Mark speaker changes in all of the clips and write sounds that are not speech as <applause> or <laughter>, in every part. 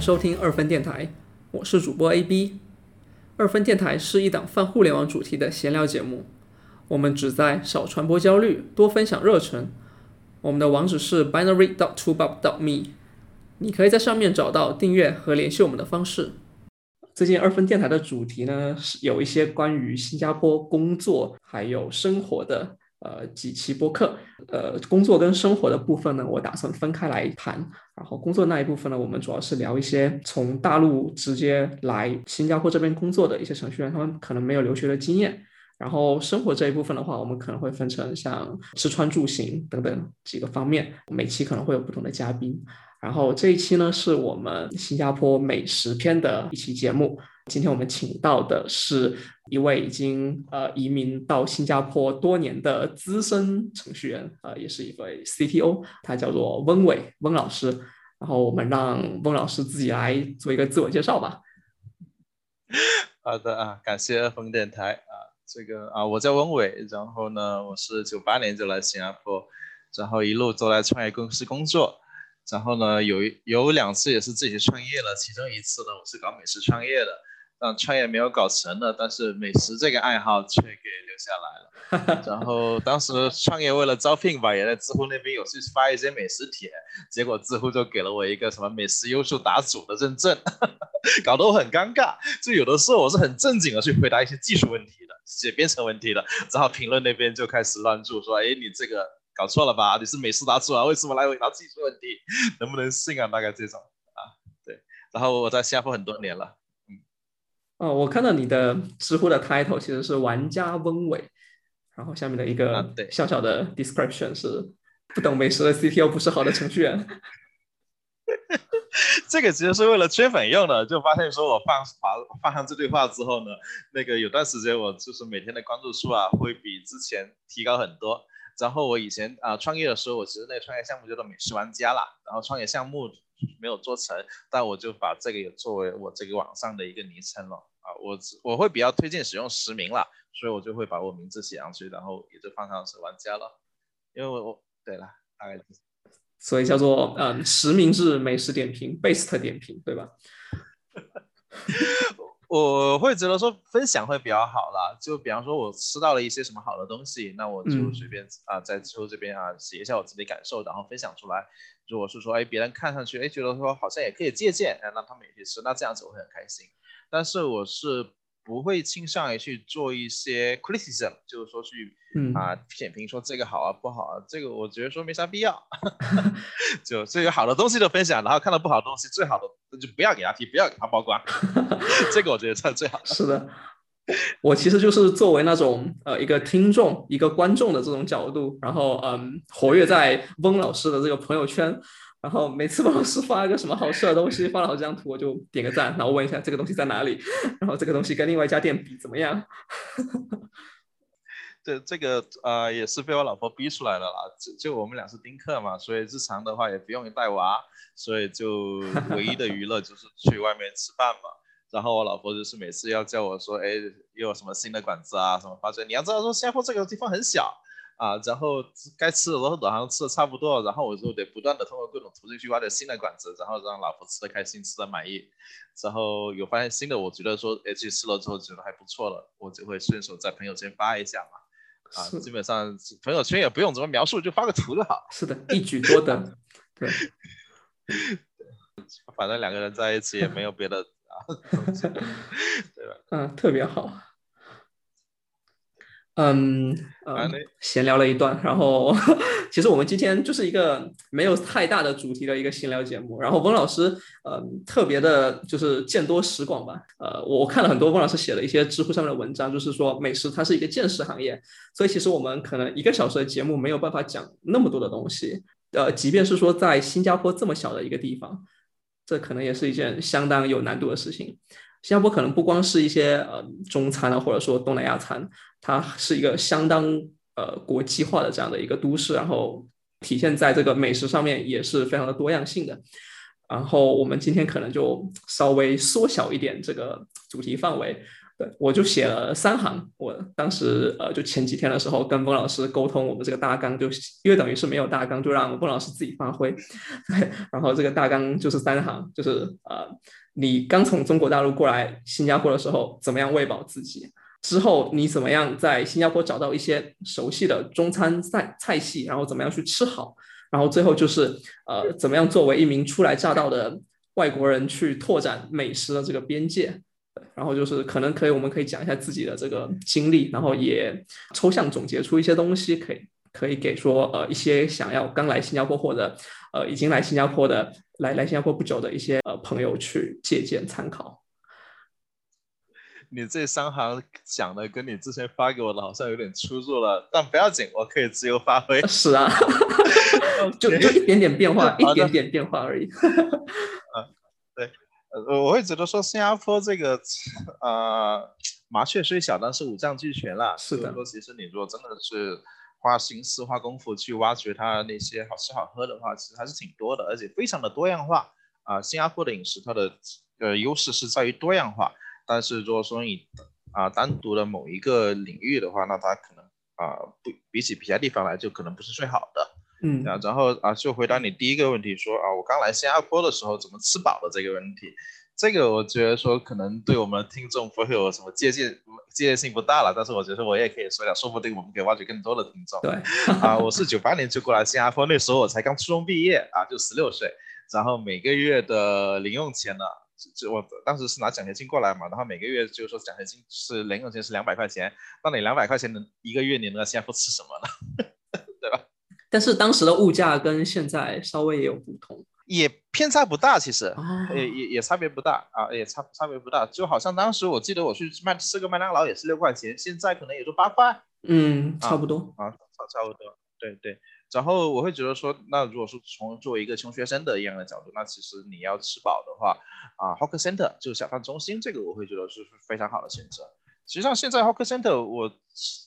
Speaker 1: 收听二分电台，我是主播 AB。二分电台是一档泛互联网主题的闲聊节目，我们旨在少传播焦虑，多分享热忱。我们的网址是 binary dot t o b u b dot me，你可以在上面找到订阅和联系我们的方式。最近二分电台的主题呢，是有一些关于新加坡工作还有生活的。呃，几期播客，呃，工作跟生活的部分呢，我打算分开来谈。然后工作那一部分呢，我们主要是聊一些从大陆直接来新加坡这边工作的一些程序员，他们可能没有留学的经验。然后生活这一部分的话，我们可能会分成像吃穿住行等等几个方面，每期可能会有不同的嘉宾。然后这一期呢，是我们新加坡美食篇的一期节目。今天我们请到的是一位已经呃移民到新加坡多年的资深程序员，呃，也是一位 CTO，他叫做温伟温老师。然后我们让温老师自己来做一个自我介绍吧。
Speaker 2: 好的啊，感谢风电台啊，这个啊，我叫温伟，然后呢，我是九八年就来新加坡，然后一路都在创业公司工作，然后呢，有有两次也是自己创业了，其中一次呢，我是搞美食创业的。但创业没有搞成的，但是美食这个爱好却给留下来了。<laughs> 然后当时创业为了招聘吧，也在知乎那边有去发一些美食帖，结果知乎就给了我一个什么美食优秀答主的认证，<laughs> 搞得我很尴尬。就有的时候我是很正经的去回答一些技术问题的、写编程问题的，然后评论那边就开始乱注说：“哎，你这个搞错了吧？你是美食答主啊，为什么来回答技术问题？能不能信啊？大概这种啊，对。然后我在新加坡很多年了。”
Speaker 1: 哦，我看到你的知乎的 title 其实是玩家温伟，然后下面的一个小小的 description 是不懂美食的 CTO 不是好的程序员。<laughs>
Speaker 2: 这个其实是为了圈粉用的，就发现说我放发放上这句话之后呢，那个有段时间我就是每天的关注数啊会比之前提高很多。然后我以前啊创业的时候，我其实那个创业项目叫做美食玩家啦，然后创业项目 <laughs> 没有做成，但我就把这个也作为我这个网上的一个昵称了啊。我我会比较推荐使用实名了，所以我就会把我名字写上去，然后也就放上是玩家了。因为我我对了，大概
Speaker 1: 所以叫做嗯实名制美食点评，best 点评，对吧？<laughs>
Speaker 2: 我会觉得说分享会比较好啦，就比方说我吃到了一些什么好的东西，那我就随便啊在知乎这边啊写一下我自己的感受，然后分享出来。如果是说哎别人看上去哎觉得说好像也可以借鉴，哎那他们也可以吃，那这样子我会很开心。但是我是不会倾向于去做一些 criticism，就是说去啊点评说这个好啊不好啊，这个我觉得说没啥必要。<laughs> <laughs> 就这有好的东西的分享，然后看到不好的东西，最好的那就不要给他提，不要给他曝光。<laughs> 这个我觉得是最好的。
Speaker 1: 是的，我其实就是作为那种呃一个听众、一个观众的这种角度，然后嗯活跃在翁老师的这个朋友圈。然后每次老师发一个什么好吃的东西，发了好几张图，我就点个赞，然后问一下这个东西在哪里，然后这个东西跟另外一家店比怎么样？<laughs>
Speaker 2: 这这个呃也是被我老婆逼出来的啦，就就我们俩是丁克嘛，所以日常的话也不用带娃，所以就 <laughs> 唯一的娱乐就是去外面吃饭嘛。然后我老婆就是每次要叫我说，哎，又有什么新的馆子啊什么发现你要知道说新加坡这个地方很小。啊，然后该吃的都好像吃的差不多，然后我就得不断的通过各种途径去挖点新的馆子，然后让老婆吃的开心，吃的满意，然后有发现新的，我觉得说，哎，去吃了之后觉得还不错了，我就会顺手在朋友圈发一下嘛，啊，基本上朋友圈也不用怎么描述，就发个图就好。
Speaker 1: 是的，一举多得，对，<laughs>
Speaker 2: 反正两个人在一起也没有别的 <laughs> 啊，对吧？<laughs>
Speaker 1: 嗯，特别好。嗯嗯，闲聊了一段，然后 <laughs> 其实我们今天就是一个没有太大的主题的一个闲聊节目。然后翁老师，嗯，特别的就是见多识广吧。呃，我看了很多翁老师写的一些知乎上面的文章，就是说美食它是一个见识行业，所以其实我们可能一个小时的节目没有办法讲那么多的东西。呃，即便是说在新加坡这么小的一个地方，这可能也是一件相当有难度的事情。新加坡可能不光是一些呃中餐啊，或者说东南亚餐，它是一个相当呃国际化的这样的一个都市，然后体现在这个美食上面也是非常的多样性的。然后我们今天可能就稍微缩小一点这个主题范围，对，我就写了三行。我当时呃，就前几天的时候跟孟老师沟通我们这个大纲，就因为等于是没有大纲，就让孟老师自己发挥。对，<laughs> 然后这个大纲就是三行，就是呃，你刚从中国大陆过来新加坡的时候，怎么样喂饱自己？之后你怎么样在新加坡找到一些熟悉的中餐菜菜系，然后怎么样去吃好？然后最后就是呃，怎么样作为一名初来乍到的外国人去拓展美食的这个边界？然后就是可能可以，我们可以讲一下自己的这个经历，然后也抽象总结出一些东西，可以可以给说呃一些想要刚来新加坡或者呃已经来新加坡的来来新加坡不久的一些呃朋友去借鉴参考。
Speaker 2: 你这三行讲的跟你之前发给我的好像有点出入了，但不要紧，我可以自由发挥。
Speaker 1: 是啊，<laughs> 就就一点点变化，<laughs> 一点点变化而已。
Speaker 2: 呃，我会觉得说新加坡这个，呃，麻雀虽小，但是五脏俱全啦。
Speaker 1: 是的。
Speaker 2: 说其实你如果真的是花心思、花功夫去挖掘它那些好吃好喝的话，其实还是挺多的，而且非常的多样化。啊，新加坡的饮食它的呃优势是在于多样化，但是如果说你啊单独的某一个领域的话，那它可能啊不比起其他地方来就可能不是最好的。
Speaker 1: 嗯，
Speaker 2: 啊，然后啊，就回答你第一个问题，说啊，我刚来新加坡的时候怎么吃饱的这个问题，这个我觉得说可能对我们听众不会有什么借鉴，借鉴性不大了，但是我觉得我也可以说讲，说不定我们可以挖掘更多的听众。
Speaker 1: 对，
Speaker 2: 啊，我是九八年就过来新加坡，那时候我才刚初中毕业啊，就十六岁，然后每个月的零用钱呢，就我当时是拿奖学金过来嘛，然后每个月就是说奖学金是零用钱是两百块钱，那你两百块钱的一个月你能在新加坡吃什么呢？<laughs>
Speaker 1: 但是当时的物价跟现在稍微也有不同，
Speaker 2: 也偏差不大，其实也也也差别不大啊，也差差别不大，就好像当时我记得我去麦吃个麦当劳也是六块钱，现在可能也就八块，
Speaker 1: 嗯，差不多
Speaker 2: 啊，差差不多，对对。然后我会觉得说，那如果说从作为一个穷学生的一样的角度，那其实你要吃饱的话啊，Hawker Center 就是小贩中心，这个我会觉得是非常好的选择。实际上现在 Hawker Center 我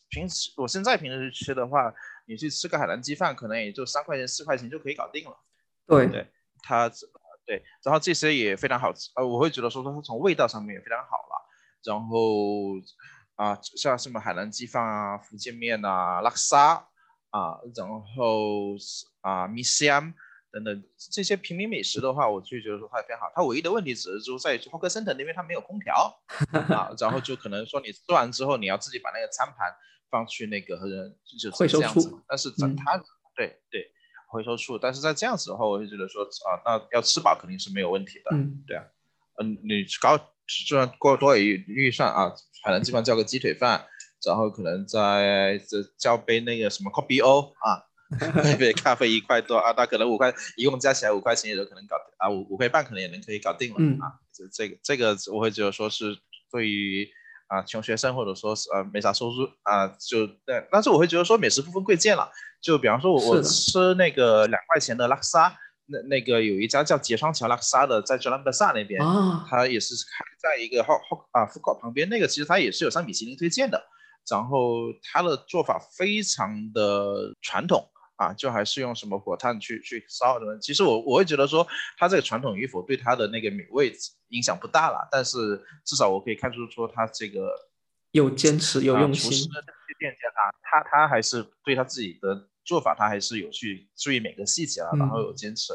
Speaker 2: 平时我现在平时吃的话。你去吃个海南鸡饭，可能也就三块钱、四块钱就可以搞定了。
Speaker 1: 对
Speaker 2: 对，它对，然后这些也非常好吃。呃，我会觉得说，它从味道上面也非常好了。然后啊，像什么海南鸡饭啊、福建面啊、拉沙啊，然后啊米香等等这些平民美食的话，我就觉得说它也非常好。它唯一的问题只是说在于霍克森特那边它没有空调啊，然后就可能说你吃完之后你要自己把那个餐盘。放去那个就是
Speaker 1: 回收处，
Speaker 2: 但是整它对对回收处，但是在这样子的话，我就觉得说啊，那要吃饱肯定是没有问题的，
Speaker 1: 嗯，
Speaker 2: 对啊，嗯，你高就算过多余预算啊，反正基本上叫个鸡腿饭，然后可能在这叫杯那个什么 coffee o 啊，<laughs> 那杯咖啡一块多啊，那可能五块，一共加起来五块钱也都可能搞啊五五块半可能也能可以搞定了啊，这这个这个我会觉得说是对于。啊，穷学生或者说是呃没啥收入啊，就对，但是我会觉得说美食不分贵贱了。就比方说，我我吃那个两块钱的拉克沙，那那个有一家叫杰双桥拉克沙的，在吉兰德萨那边，它也是开在一个后后啊福口旁边，那个其实它也是有上米其林推荐的。然后它的做法非常的传统。啊，就还是用什么火炭去去烧的。其实我我会觉得说，它这个传统与否对它的那个美味影响不大了。但是至少我可以看出说，他这个
Speaker 1: 有坚持有用心。厨
Speaker 2: 师店家啊，他他还是对他自己的做法，他还是有去注意每个细节啊，然后有坚持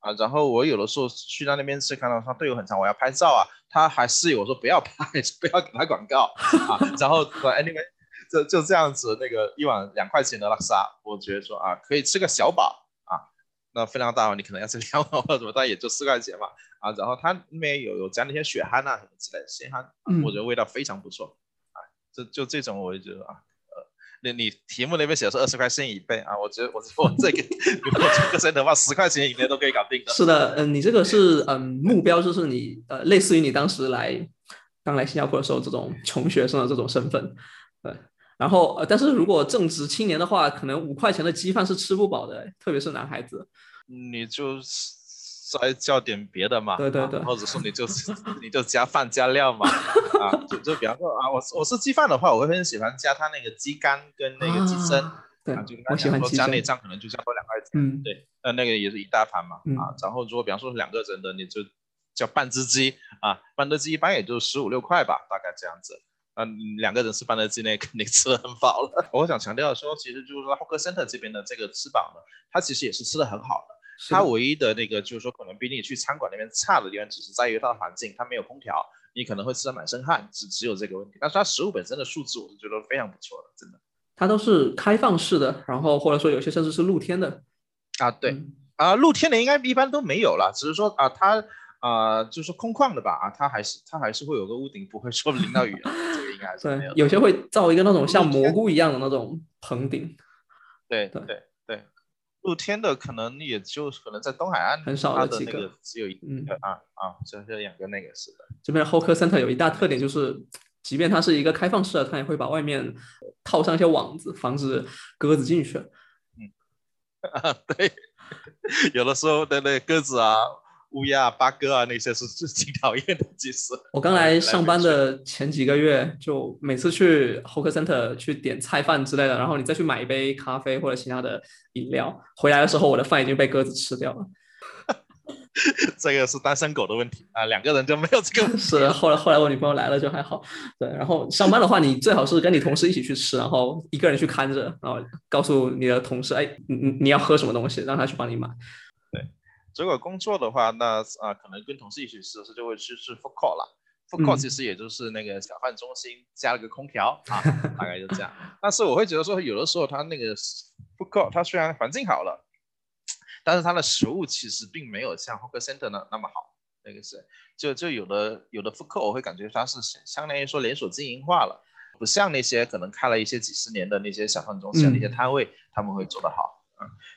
Speaker 2: 啊。然后我有的时候去到那边吃，看到他队友很长，我要拍照啊，他还示意我说不要拍，<laughs> 不要给他广告 <laughs> 啊。然后 anyway。就就这样子，那个一碗两块钱的拉沙，我觉得说啊，可以吃个小饱啊。那非常大碗，你可能要吃两碗或者什么，但也就四块钱嘛啊。然后他那边有有加那些血蚶啊什么之类的鲜蚶，我觉得味道非常不错啊。就就这种，我就觉得啊，呃，那你题目那边写是二十块钱一杯啊，我觉得我我这个如果这个真的话，十块钱以内都可以搞定的。
Speaker 1: 是的，嗯，你这个是嗯目标，就是你呃类似于你当时来刚来新加坡的时候这种穷学生的这种身份，对。然后，呃，但是如果正值青年的话，可能五块钱的鸡饭是吃不饱的，特别是男孩子。
Speaker 2: 你就再叫点别的嘛，
Speaker 1: 对对对，
Speaker 2: 或者说你就 <laughs> 你就加饭加料嘛，<laughs> 啊，就就比方说啊，我我是鸡饭的话，我会很喜欢加它那个鸡肝跟那个鸡胗，
Speaker 1: 对，
Speaker 2: 就我喜欢加内脏，可能就加多两块钱，
Speaker 1: 嗯，
Speaker 2: 对，那那个也是一大盘嘛，啊，然后如果比方说两个人的，你就叫半只鸡啊，半只鸡一般也就十五六块吧，大概这样子。嗯，两个人吃饭的之内肯定吃的很饱了。<laughs> 我想强调说，其实就是说 Hawker Center 这边的这个吃饱呢，它其实也是吃的很好的。它唯一的那个就是说，可能比你去餐馆那边差的地方，只是在于它的环境，它没有空调，你可能会吃的满身汗，只只有这个问题。但是它食物本身的素质，我是觉得非常不错的，真的。
Speaker 1: 它都是开放式的，然后或者说有些甚至是露天的。
Speaker 2: 啊，对，啊，露天的应该一般都没有了，只是说啊，它啊就是空旷的吧，啊，它还是它还是会有个屋顶，不会说淋到雨，这个应该是 <laughs> 没有。
Speaker 1: 有些会造一个那种像蘑菇一样的那种棚顶。
Speaker 2: 对对对。露天的可能也就可能在东海岸
Speaker 1: 很少的几
Speaker 2: 个，只有一个啊啊，就这两个那个是的。
Speaker 1: 这边 Hawker Center 有一大特点就是，即便它是一个开放式的，它也会把外面套上一些网子，防止鸽子进去。
Speaker 2: 嗯啊，<laughs> 对，<laughs> 有的时候的那鸽子啊。乌鸦、八哥啊，那些是是挺 <laughs> 讨厌的。其实
Speaker 1: 我刚来上班的前几个月，就每次去 Hawker Center 去点菜饭之类的，然后你再去买一杯咖啡或者其他的饮料，回来的时候我的饭已经被鸽子吃掉了。<laughs>
Speaker 2: 这个是单身狗的问题啊，两个人就没有这个。<laughs>
Speaker 1: 是后来后来我女朋友来了就还好。对，然后上班的话，你最好是跟你同事一起去吃，然后一个人去看着，然后告诉你的同事，哎，你你你要喝什么东西，让他去帮你买。
Speaker 2: 如果工作的话，那啊可能跟同事一起吃的时候就会去吃 food court 了。food court 其实也就是那个小贩中心加了个空调啊，大概就这样。<laughs> 但是我会觉得说，有的时候它那个 food court 它虽然环境好了，但是它的食物其实并没有像 hawker center 那那么好。那个是就就有的有的 food court 我会感觉它是相当于说连锁经营化了，不像那些可能开了一些几十年的那些小贩中心那些摊位他们会做得好。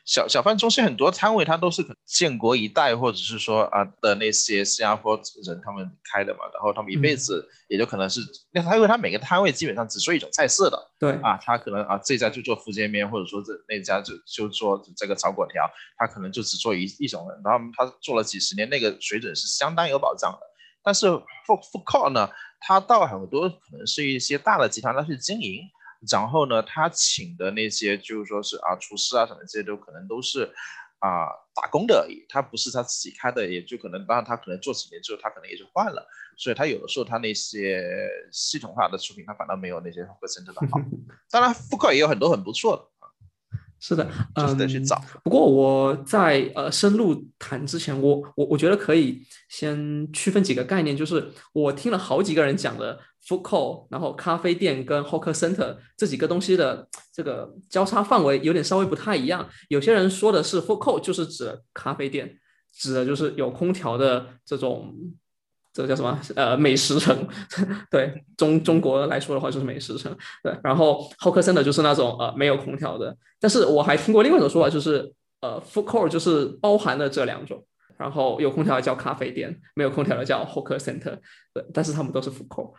Speaker 2: 小小贩中心很多摊位，它都是建国一代或者是说啊的那些新加坡人他们开的嘛，然后他们一辈子也就可能是那他因为他每个摊位基本上只做一种菜色的，
Speaker 1: 对
Speaker 2: 啊，他可能啊这家就做福建面，或者说这那家就就做这个炒粿条，他可能就只做一一种，然后他做了几十年，那个水准是相当有保障的。但是富富靠呢，他到很多可能是一些大的集团他去经营。然后呢，他请的那些就是说是啊，厨师啊什么这些都可能都是啊打工的而已，他不是他自己开的，也就可能当然他可能做几年之后，他可能也就换了，所以他有的时候他那些系统化的出品，他反倒没有那些合成的好。当然，复刻也有很多很不错的。
Speaker 1: 是的，
Speaker 2: 嗯，
Speaker 1: 不过我在呃深入谈之前，我我我觉得可以先区分几个概念，就是我听了好几个人讲的 food court，然后咖啡店跟 hawker center 这几个东西的这个交叉范围有点稍微不太一样。有些人说的是 food court 就是指咖啡店，指的就是有空调的这种。这个叫什么？呃，美食城，<laughs> 对中中国来说的话就是美食城，对。然后 HOC Center 就是那种呃没有空调的，但是我还听过另外一种说法，就是呃，food court 就是包含了这两种，然后有空调的叫咖啡店，没有空调的叫 hawker center，对，但是他们都是 food court。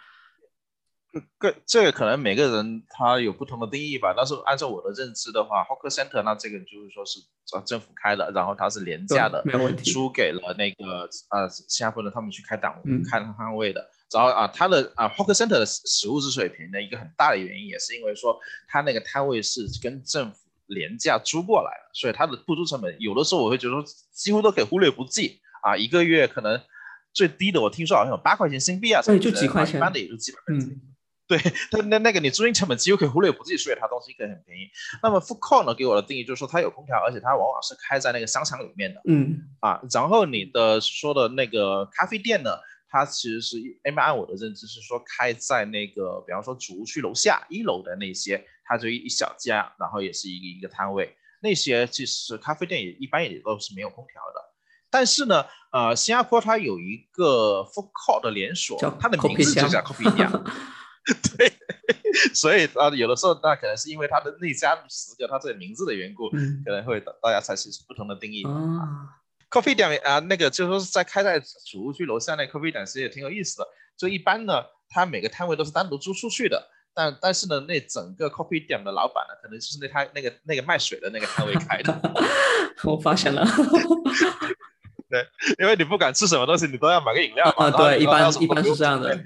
Speaker 2: 个这个可能每个人他有不同的定义吧，但是按照我的认知的话，Hawker Center 那这个就是说是呃政府开的，然后它是廉价的，
Speaker 1: 没有问题，
Speaker 2: 租给了那个呃新加坡人他们去开档开摊位的。然后啊，它的啊 Hawker Center 的食物之水平的一个很大的原因，也是因为说它那个摊位是跟政府廉价租过来的，所以它的付租成本有的时候我会觉得说几乎都可以忽略不计啊，一个月可能最低的我听说好像有八块钱新币啊，
Speaker 1: 对，就几块钱，
Speaker 2: 一般的也就几百块钱。对，那那那个你租金成本几乎可以忽略不计，所以它东西可以很便宜。那么 food court 呢，给我的定义就是说它有空调，而且它往往是开在那个商场里面的。
Speaker 1: 嗯
Speaker 2: 啊，然后你的说的那个咖啡店呢，它其实是按我的认知是说开在那个，比方说主屋区楼下一楼的那些，它就一小家，然后也是一个一个摊位。那些其实咖啡店也一般也都是没有空调的。但是呢，呃，新加坡它有一个 food court 的连锁，它的名字就叫 Coffee 一样。<laughs> 对，所以啊，有的时候那可能是因为它的那家十个它这个名字的缘故，可能会大家采取不同的定义啊。Coffee 店啊，那个就说是在开在主屋区楼下那 Coffee 店，其实也挺有意思的。就一般呢，它每个摊位都是单独租出去的，但但是呢，那整个 Coffee 店的老板呢，可能就是那他那个那个卖水的那个摊位开的。<laughs>
Speaker 1: 我发现了。<laughs>
Speaker 2: 对，<laughs> 因为你不管吃什么东西，你都要买个饮料
Speaker 1: 啊。对，一般一般是这样的，对，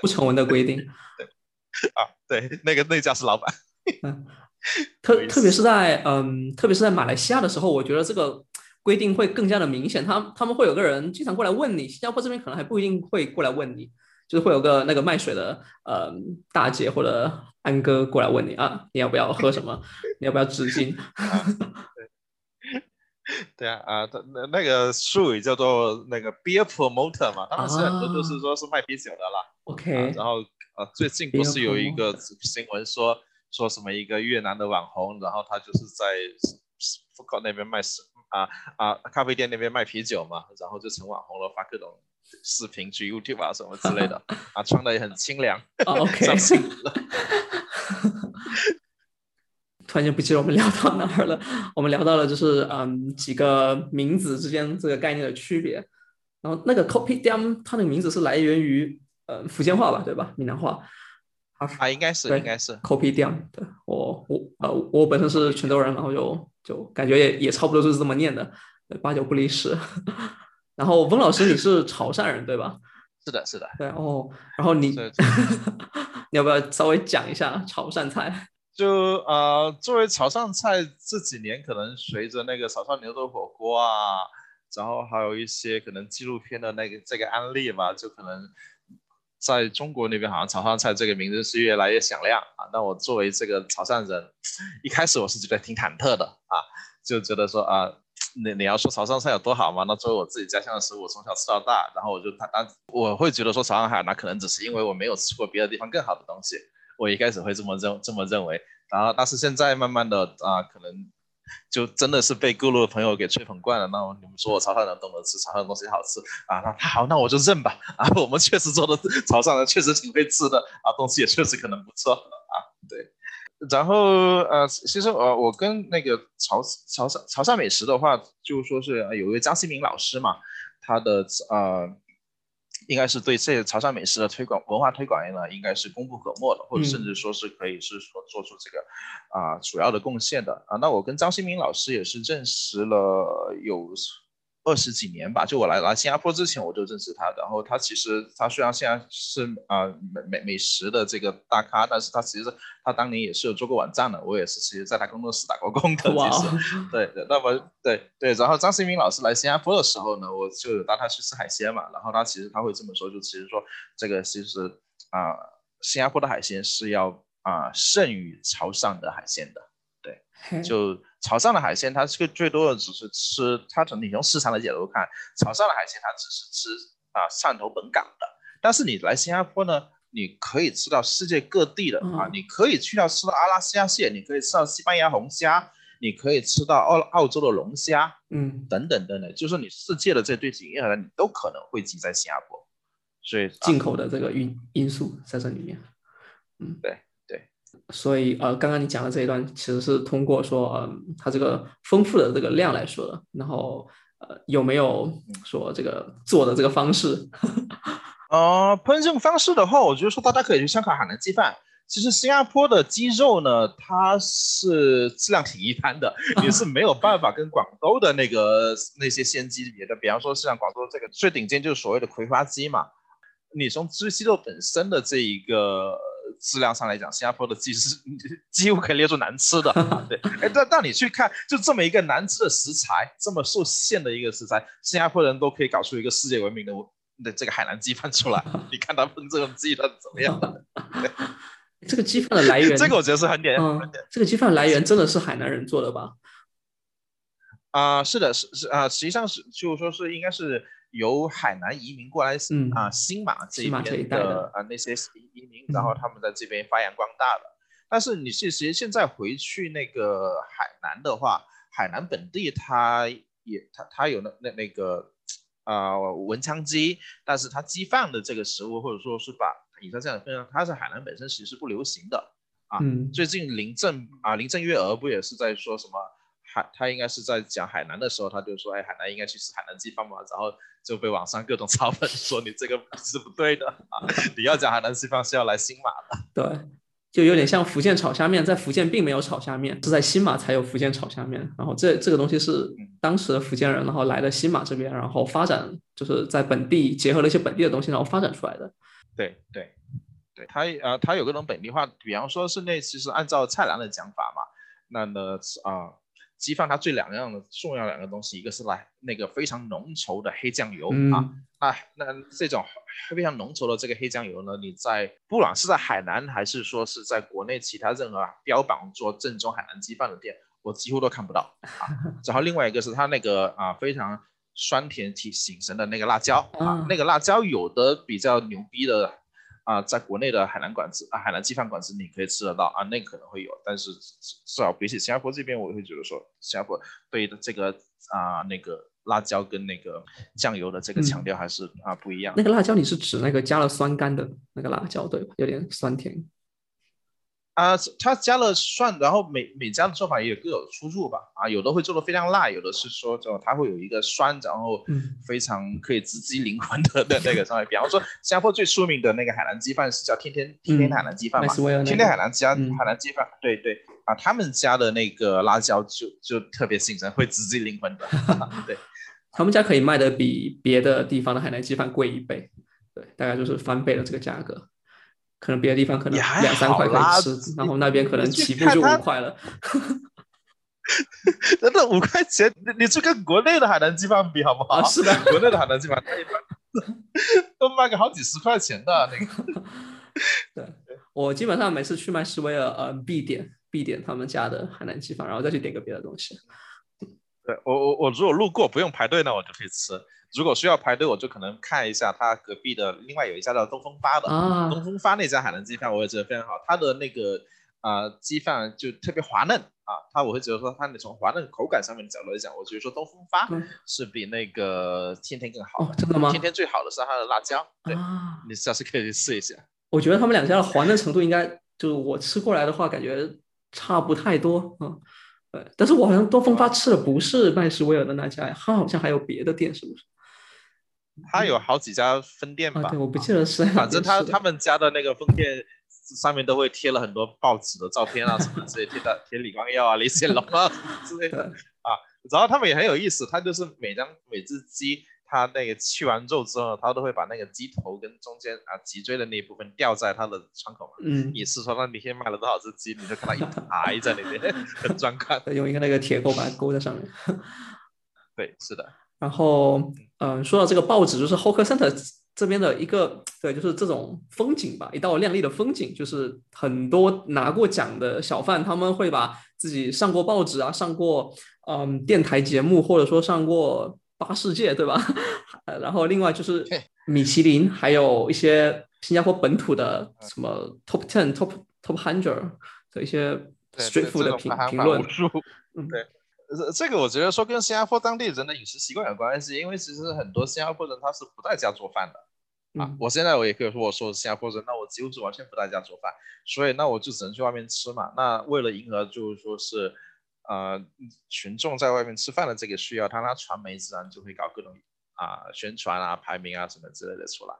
Speaker 1: 不成文的规定。<laughs>
Speaker 2: 啊，对，那个那家是老板。<laughs>
Speaker 1: 嗯，特特别是在嗯，特别是在马来西亚的时候，我觉得这个规定会更加的明显。他他们会有个人经常过来问你，新加坡这边可能还不一定会过来问你，就是会有个那个卖水的呃大姐或者安哥过来问你啊，你要不要喝什么？你要不要纸巾？<laughs>
Speaker 2: 对啊啊，那那个术语叫做那个 beer promoter 嘛，他们是很多都是说是卖啤酒的啦。
Speaker 1: OK，
Speaker 2: 然后呃，最近不是有一个新闻说说什么一个越南的网红，然后他就是在福口那边卖啊啊咖啡店那边卖啤酒嘛，然后就成网红了，发各种视频去 YouTube 啊什么之类的 <laughs> 啊，穿的也很清凉。
Speaker 1: OK。<laughs> 突然间不记得我们聊到哪儿了，<laughs> 我们聊到了就是嗯几个名字之间这个概念的区别，然后那个 copy down 它的名字是来源于呃福建话吧，对吧？闽南话
Speaker 2: 啊，应该是应该是
Speaker 1: copy down。对，我我呃我本身是泉州人，然后就就感觉也也差不多就是这么念的，八九不离十。<laughs> 然后温老师你是潮汕人对吧？
Speaker 2: 是的，是的。
Speaker 1: 对哦，然后你 <laughs> 你要不要稍微讲一下潮汕菜？
Speaker 2: 就呃，作为潮汕菜，这几年可能随着那个潮汕牛肉火锅啊，然后还有一些可能纪录片的那个这个案例嘛，就可能在中国那边好像潮汕菜这个名字是越来越响亮啊。那我作为这个潮汕人，一开始我是觉得挺忐忑的啊，就觉得说啊，你你要说潮汕菜有多好嘛？那作为我自己家乡的食物，从小吃到大，然后我就当我会觉得说潮汕海那可能只是因为我没有吃过别的地方更好的东西。我一开始会这么认这么认为，然后但是现在慢慢的啊，可能就真的是被各路的朋友给吹捧惯了。那你们说我潮汕人懂得吃潮汕的东西好吃啊，那好，那我就认吧。啊，我们确实做的潮汕人确实挺会吃的啊，东西也确实可能不错啊。对，然后呃，其实呃，我跟那个潮潮汕潮汕美食的话，就说是有一位张新明老师嘛，他的呃。应该是对这潮汕美食的推广、文化推广呢，应该是功不可没的，或者甚至说是可以是说做出这个啊主要的贡献的啊。那我跟张新明老师也是认识了有。二十几年吧，就我来来新加坡之前我就认识他，然后他其实他虽然现在是啊美美美食的这个大咖，但是他其实他当年也是有做过网站的，我也是其实在他工作室打过工的，其实对对，那么对对，然后张新明老师来新加坡的时候呢，我就有带他去吃海鲜嘛，然后他其实他会这么说，就其实说这个其实啊新加坡的海鲜是要啊胜于潮汕的海鲜的，对，就。潮汕的海鲜，它这个最多的只是吃，它从你从市场的角度看，潮汕的海鲜它只是吃啊汕头本港的。但是你来新加坡呢，你可以吃到世界各地的啊，你可以去到吃到阿拉斯加蟹，你可以吃到西班牙红虾，你可以吃到澳澳洲的龙虾，
Speaker 1: 嗯，
Speaker 2: 等等等等，就是你世界的这堆景业呢，你都可能会集在新加坡。所以
Speaker 1: 进口的这个因因素在这里面，
Speaker 2: 嗯，对。
Speaker 1: 所以呃，刚刚你讲的这一段其实是通过说，呃，它这个丰富的这个量来说的。然后呃，有没有说这个做的这个方式？<laughs>
Speaker 2: 呃，烹饪方式的话，我觉得说大家可以去参考海南鸡饭。其实新加坡的鸡肉呢，它是质量挺一般的，也是没有办法跟广州的那个那些鲜鸡比的。比方说，像广州这个最顶尖就是所谓的葵花鸡嘛。你从鸡鸡肉本身的这一个。质量上来讲，新加坡的鸡是 <laughs> 几乎可以列入难吃的。<laughs> 对，哎，但但你去看，就这么一个难吃的食材，这么受限的一个食材，新加坡人都可以搞出一个世界闻名的的这个海南鸡饭出来。<laughs> 你看他们这个鸡饭怎么样？
Speaker 1: 这个鸡饭的来源，
Speaker 2: 这个我觉得是很点。嗯，
Speaker 1: 这个鸡饭来源真的是海南人做的吧？
Speaker 2: 啊，是的，是是啊，实际上是就是说是应该是。由海南移民过来啊，新马这边的啊那些移民，然后他们在这边发扬光大的。但是你其实现在回去那个海南的话，海南本地它也它它有那那那个啊文昌鸡，但是它鸡饭的这个食物或者说是把以上这样的分享，它是海南本身其实不流行的啊。最近林郑啊林郑月娥不也是在说什么？海他应该是在讲海南的时候，他就说：“哎，海南应该去吃海南鸡饭嘛。”然后就被网上各种 <laughs> 嘲讽说：“你这个是不对的啊！你要讲海南鸡饭是要来新马的。”
Speaker 1: 对，就有点像福建炒虾面，在福建并没有炒虾面，是在新马才有福建炒虾面。然后这这个东西是当时的福建人，然后来了新马这边，然后发展就是在本地结合了一些本地的东西，然后发展出来的。
Speaker 2: 对对对，他呃他有各种本地化，比方说是那其实按照蔡澜的讲法嘛，那呢啊。鸡饭它最两样的重要两个东西，一个是来那个非常浓稠的黑酱油
Speaker 1: 嗯
Speaker 2: 啊，那那这种非常浓稠的这个黑酱油呢，你在不管是在海南还是说是在国内其他任何标榜做正宗海南鸡饭的店，我几乎都看不到啊。<laughs> 然后另外一个是它那个啊非常酸甜体醒神的那个辣椒啊
Speaker 1: 啊，
Speaker 2: 那个辣椒有的比较牛逼的。啊，在国内的海南馆子啊，海南鸡饭馆子你可以吃得到啊，那可能会有，但是至少比起新加坡这边，我会觉得说，新加坡对这个啊那个辣椒跟那个酱油的这个强调还是啊不一样。
Speaker 1: 那个辣椒你是指那个加了酸干的那个辣椒对吧？有点酸甜。
Speaker 2: 啊，它加了蒜，然后每每家的做法也各有出入吧。啊，有的会做的非常辣，有的是说就它会有一个酸，然后
Speaker 1: 嗯
Speaker 2: 非常可以直击灵魂的的那个上面。比方说，新加坡最出名的那个海南鸡饭是叫天天天天海南鸡饭嘛，天天海南家、
Speaker 1: 嗯
Speaker 2: 海南鸡饭，对对啊，他们家的那个辣椒就就特别新鲜，会直击灵魂的。<laughs> 对，
Speaker 1: 他们家可以卖的比别的地方的海南鸡饭贵一倍，对，大概就是翻倍的这个价格。可能别的地方可能两三块可以吃，然后那边可能起步就五块了。
Speaker 2: 真的五块钱，你你去跟国内的海南鸡饭比好不好？
Speaker 1: 啊是的
Speaker 2: 国内的海南鸡饭，它一般都卖个好几十块钱的那个。<laughs>
Speaker 1: 对我基本上每次去麦斯威尔，呃，必点必点他们家的海南鸡饭，然后再去点个别的东西。
Speaker 2: 对我我我如果路过不用排队呢，我就可以吃；如果需要排队，我就可能看一下他隔壁的另外有一家叫东风发的，
Speaker 1: 啊
Speaker 2: 东风发那家海南鸡饭我也觉得非常好，它的那个啊、呃鸡饭就特别滑嫩啊，它我会觉得说它那从滑嫩口感上面的角度来讲，我觉得说东风发
Speaker 1: 嗯
Speaker 2: 是比那个天天更好
Speaker 1: 哦，真的吗？
Speaker 2: 天天最好的是它的辣椒，对，
Speaker 1: 啊，
Speaker 2: 你下次可以去试一下。
Speaker 1: 我觉得他们两家的滑嫩程度应该就是我吃过来的话，感觉差不太多，嗯，对。但是我好像东风发吃的不是麦斯威尔的那家，他好像还有别的店，是不是？
Speaker 2: 它有好几家分店吧，
Speaker 1: 啊，对，我不记得是
Speaker 2: 反正他他们家的那个分店上面都会贴了很多报纸的照片啊什么之类，贴的贴李光耀啊、李显龙啊之类的啊。然后他们也很有意思，他就是每张每只鸡，他那个去完肉之后，他都会把那个鸡头跟中间啊脊椎的那一部分吊在他的窗口嘛。
Speaker 1: 嗯，
Speaker 2: 你是说那那天卖了多少只鸡，你就看到一排在那边，<laughs> 很壮观。
Speaker 1: 用一个那个铁钩把它勾在上面。
Speaker 2: 对，是的，
Speaker 1: 然后，嗯，说到这个报纸，就是 Hawker Center 这边的一个，对，就是这种风景吧，一道亮丽的风景，就是很多拿过奖的小贩，他们会把自己上过报纸啊，上过嗯电台节目，或者说上过八世界，对吧？<laughs> 呃然后另外就是米其林，还有一些新加坡本土的什么 Top Ten、Top Top Hundred 的一些
Speaker 2: 对
Speaker 1: street food 的评评论。嗯。
Speaker 2: 对这这个我觉得说跟新加坡当地人的饮食习惯有关系，因为其实很多新加坡人他是不在家做饭的啊
Speaker 1: 嗯。
Speaker 2: 我现在我也可以说我说新加坡人，那我几乎是完全不在家做饭，所以那我就只能去外面吃嘛。那为了迎合就是说是呃群众在外面吃饭的这个需要，他那传媒自然就会搞各种啊宣传啊排名啊什么之类的出来。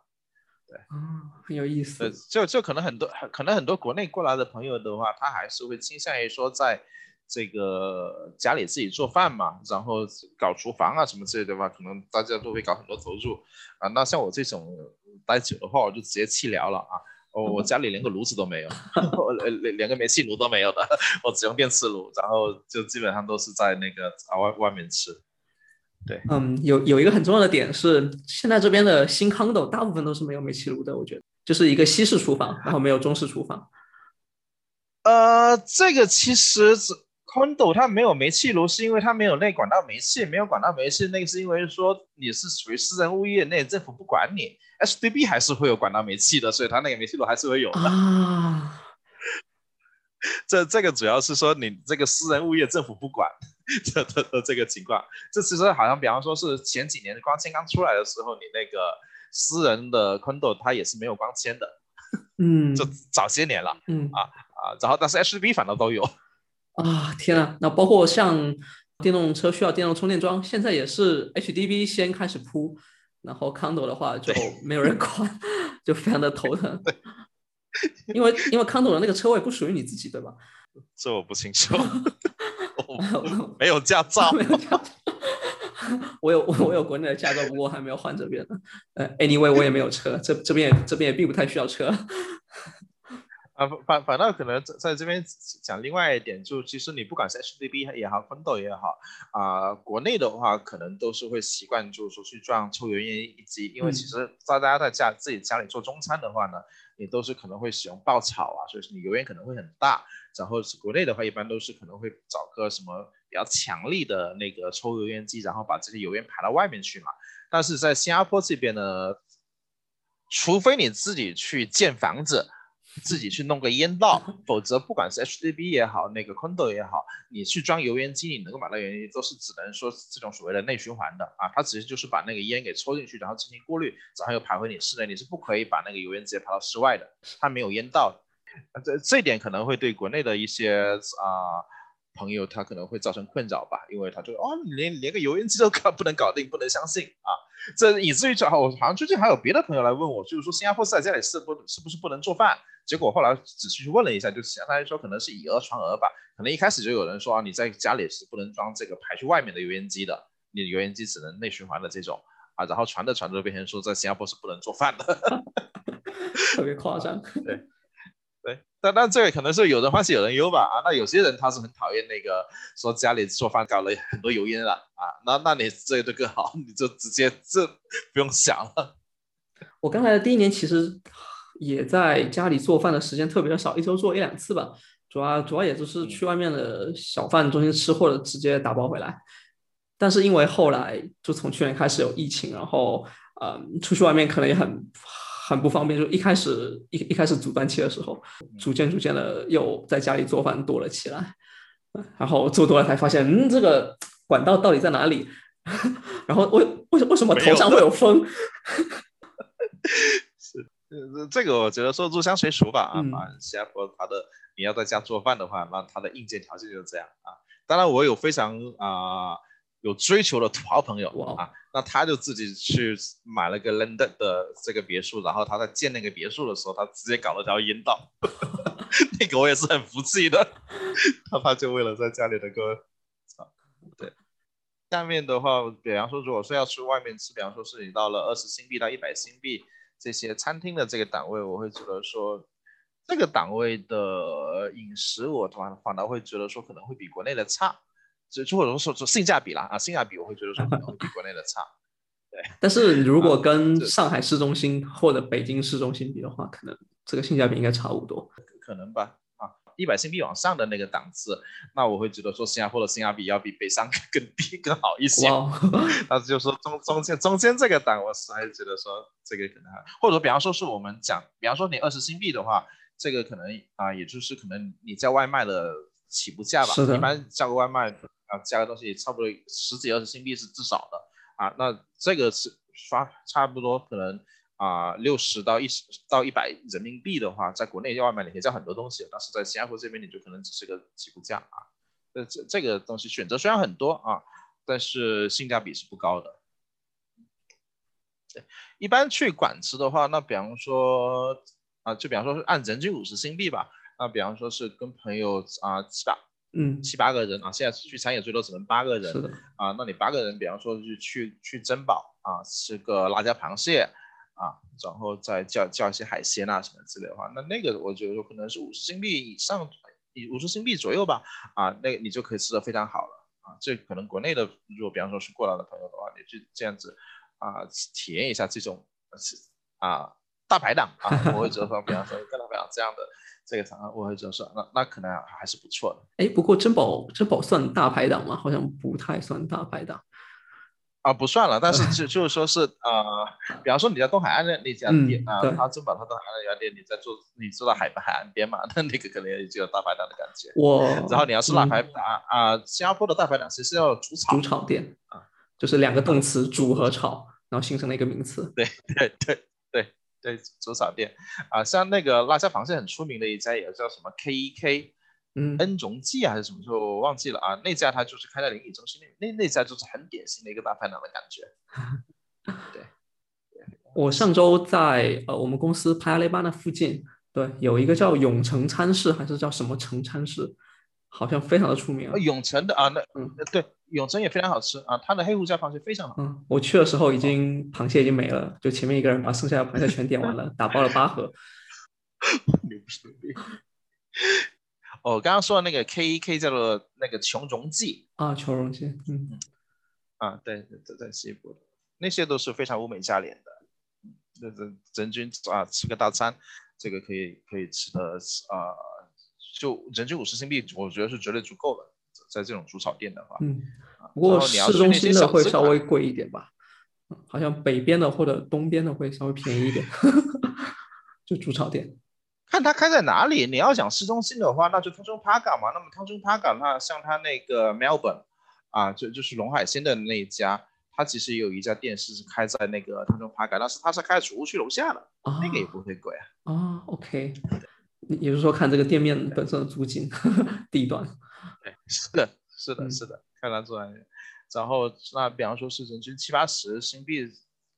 Speaker 1: 啊，很有意思
Speaker 2: 呃，。就就可能很多可能很多国内过来的朋友的话，他还是会倾向于说在这个家里自己做饭嘛，然后搞厨房啊什么之类的话，可能大家都会搞很多投入啊。那像我这种待久的话，我就直接弃疗了啊。我我家里连个炉子都没有，<laughs> 我连连连个煤气炉都没有的，我只用电磁炉，然后就基本上都是在那个啊外外面吃。
Speaker 1: 对嗯，有有一个很重要的点是，现在这边的新 condo 大部分都是没有煤气炉的，我觉得就是一个西式厨房，然后没有中式厨房。
Speaker 2: 呃，这个其实是 condo 它没有煤气炉，是因为它没有内管道煤气，没有管道煤气，那个是因为说你是属于私人物业，那政府不管你，HDB 还是会有管道煤气的，所以它那个煤气炉还是会有的。
Speaker 1: 啊，<laughs>
Speaker 2: 这这个主要是说你这个私人物业政府不管这的的这个情况。这其实好像比方说是前几年光纤刚出来的时候，你那个私人的 condo 它也是没有光纤的，
Speaker 1: 嗯 <laughs>
Speaker 2: 就早些年了
Speaker 1: 嗯
Speaker 2: 啊。然后但是 HDB 反倒都有。
Speaker 1: 啊，天呐！那包括像电动车需要电动充电桩，现在也是 HDB 先开始铺，然后 condo 的话就 <laughs> 没有人管，就非常的头疼。因为因为 condo 的那个车位不属于你自己，对吧？
Speaker 2: 这我不清楚，<laughs> 我没有驾照。<laughs>
Speaker 1: 没有驾照。我有我我有国内的驾照，不过还没有换这边的。呃，anyway，我也没有车，这这边也这边也并不太需要车。
Speaker 2: 啊，反反倒可能在在这边讲另外一点，就其实你不管是 HDB 也好，昆豆也好，啊，国内的话可能都是会习惯，就是说去装抽油烟机，因为其实在大家在家自己家里做中餐的话呢，你都是可能会使用爆炒啊，所以你油烟可能会很大。然后是国内的话，一般都是可能会找个什么比较强力的那个抽油烟机，然后把这些油烟排到外面去嘛。但是在新加坡这边呢，除非你自己去建房子。自己去弄个烟道，否则不管是 HDB 也好，那个 condo 也好，你去装油烟机，你能够买到油烟机，都是只能说这种所谓的内循环的啊，它直接就是把那个烟给抽进去，然后进行过滤，然后又排回你室内，你是不可以把那个油烟直接排到室外的，它没有烟道。这这点可能会对国内的一些啊。朋友他可能会造成困扰吧，因为他就哦，连连个油烟机都搞不能搞定，不能相信啊，这以至于就好，我好像最近还有别的朋友来问我，就是说新加坡在家里是不是不是不能做饭？结果后来仔细去问了一下，就相当于说可能是以讹传讹吧，可能一开始就有人说啊，你在家里是不能装这个排去外面的油烟机的，你的油烟机只能内循环的这种啊，然后传着传着变成说在新加坡是不能做饭的，<laughs>
Speaker 1: 特别夸张，
Speaker 2: 对。对，但但这个可能是有人欢喜有人忧吧啊，那有些人他是很讨厌那个说家里做饭搞了很多油烟了啊，那那你这个就更好，你就直接这不用想了。
Speaker 1: 我刚来的第一年其实也在家里做饭的时间特别的少，一周做一两次吧，主要主要也就是去外面的小饭中心吃或者直接打包回来。但是因为后来就从去年开始有疫情，然后呃出去外面可能也很。很不方便，就一开始一一开始阻断期的时候，逐渐逐渐的又在家里做饭多了起来，然后做多了才发现，嗯，这个管道到底在哪里？<laughs> 然后为为什为什么头上会有风？<laughs>
Speaker 2: 是，这个我觉得说入乡随俗吧啊，新加坡它的你要在家做饭的话，那它的硬件条件就是这样啊。当然我有非常啊。有追求的土豪朋友啊，那他就自己去买了个 London 的这个别墅，然后他在建那个别墅的时候，他直接搞了条阴道，<laughs> 那个我也是很服气的。他他就为了在家里能够，对。下面的话，比方说，如果说要去外面吃，比方说是你到了二十新币到一百新币这些餐厅的这个档位，我会觉得说，这个档位的饮食，我反反倒会觉得说可能会比国内的差。就或者说说性价比啦啊，性价比我会觉得说可能会比国内的差，对。
Speaker 1: 但是如果跟上海市中心或者北京市中心比的话，可能这个性价比应该差不多。
Speaker 2: 可能吧啊，一百新币往上的那个档次，那我会觉得说新加坡的性价比要比北上 <laughs> 更低更好一些。那就说中中间中间这个档，我是还是觉得说这个可能，或者说比方说是我们讲，比方说你二十新币的话，这个可能啊，也就是可能你叫外卖的起步价吧，一般叫个外卖。啊，加个东西差不多十几二十新币是至少的啊，那这个是刷差不多可能啊六十到一十到一百人民币的话，在国内要外卖你可以叫很多东西，但是在新加坡这边你就可能只是个起步价啊。这这这个东西选择虽然很多啊，但是性价比是不高的。对，一般去馆吃的话，那比方说啊，就比方说是按人均五十新币吧，那比方说是跟朋友啊七八。
Speaker 1: 嗯，
Speaker 2: 七八个人啊，现在聚餐也最多只能八个人。啊，那你八个人，比方说去去去珍宝啊，吃个辣椒螃蟹啊，然后再叫叫一些海鲜啊什么之类的话，那那个我觉得说可能是五十新币以上，以五十新币左右吧啊，那个你就可以吃的非常好了啊。这可能国内的，如果比方说是过来的朋友的话，你就这样子啊，体验一下这种是啊大排档啊，我会觉得说，比方说跟大排档这样的。这个场合我会觉得说，那那可能还是不错的。
Speaker 1: 哎，不过珍宝珍宝算大排档吗？好像不太算大排档。
Speaker 2: 啊，不算了。但是 <laughs> 就就是说是呃，比方说你在东海岸的那家店啊，它珍宝它东海岸那家店，你在做你做到海海岸边嘛，那那个可能也就有大排档的感觉。
Speaker 1: 我
Speaker 2: 然后你要是大排啊啊，新加坡的大排档其实要煮炒
Speaker 1: 煮炒店啊，就是两个动词煮和炒，然后形成了一个名词。
Speaker 2: 对对对。对，煮炒店啊，像那个辣椒螃蟹很出名的一家，也叫什么 K E K，
Speaker 1: 嗯，
Speaker 2: 恩荣记还是什么，就我忘记了啊。那家它就是开在临沂中心那那那家就是很典型的一个大排档的感觉。<laughs> 对，
Speaker 1: 我上周在呃我们公司帕亚雷巴那附近，对，有一个叫永城餐室还是叫什么城餐室，好像非常的出名。
Speaker 2: 永城的啊，那嗯，对。永城也非常好吃啊，它的黑胡椒螃蟹非常好。
Speaker 1: 嗯，我去的时候已经螃蟹已经没了，就前面一个人把剩下的螃蟹全点完了，打包了八盒。<laughs>
Speaker 2: 牛逼牛逼！哦，刚刚说的那个 K 一 K 叫做那个琼荣记
Speaker 1: 啊，琼荣记，嗯，
Speaker 2: 啊，对对对，在西部的那些都是非常物美价廉的，那这人均啊吃个大餐，这个可以可以吃的啊，就人均五十新币，我觉得是绝对足够的，在这种煮草店的话，
Speaker 1: 嗯，不过市中心的会稍微贵一点吧，好像北边的或者东边的会稍微便宜一点，<laughs> 就煮草店。
Speaker 2: 看它开在哪里。你要讲市中心的话，那就汤中帕港嘛。那么汤中帕港，那像它那个 Melbourne 啊，就就是龙海鲜的那一家，它其实也有一家店是开在那个汤中帕港，但是它是开在储物区楼下的，那个也不会贵
Speaker 1: 啊。啊，OK，也就是说看这个店面本身的租金 <laughs> 地段。
Speaker 2: 对，是的，是的，是的，看他做。然后那比方说是人均七八十新币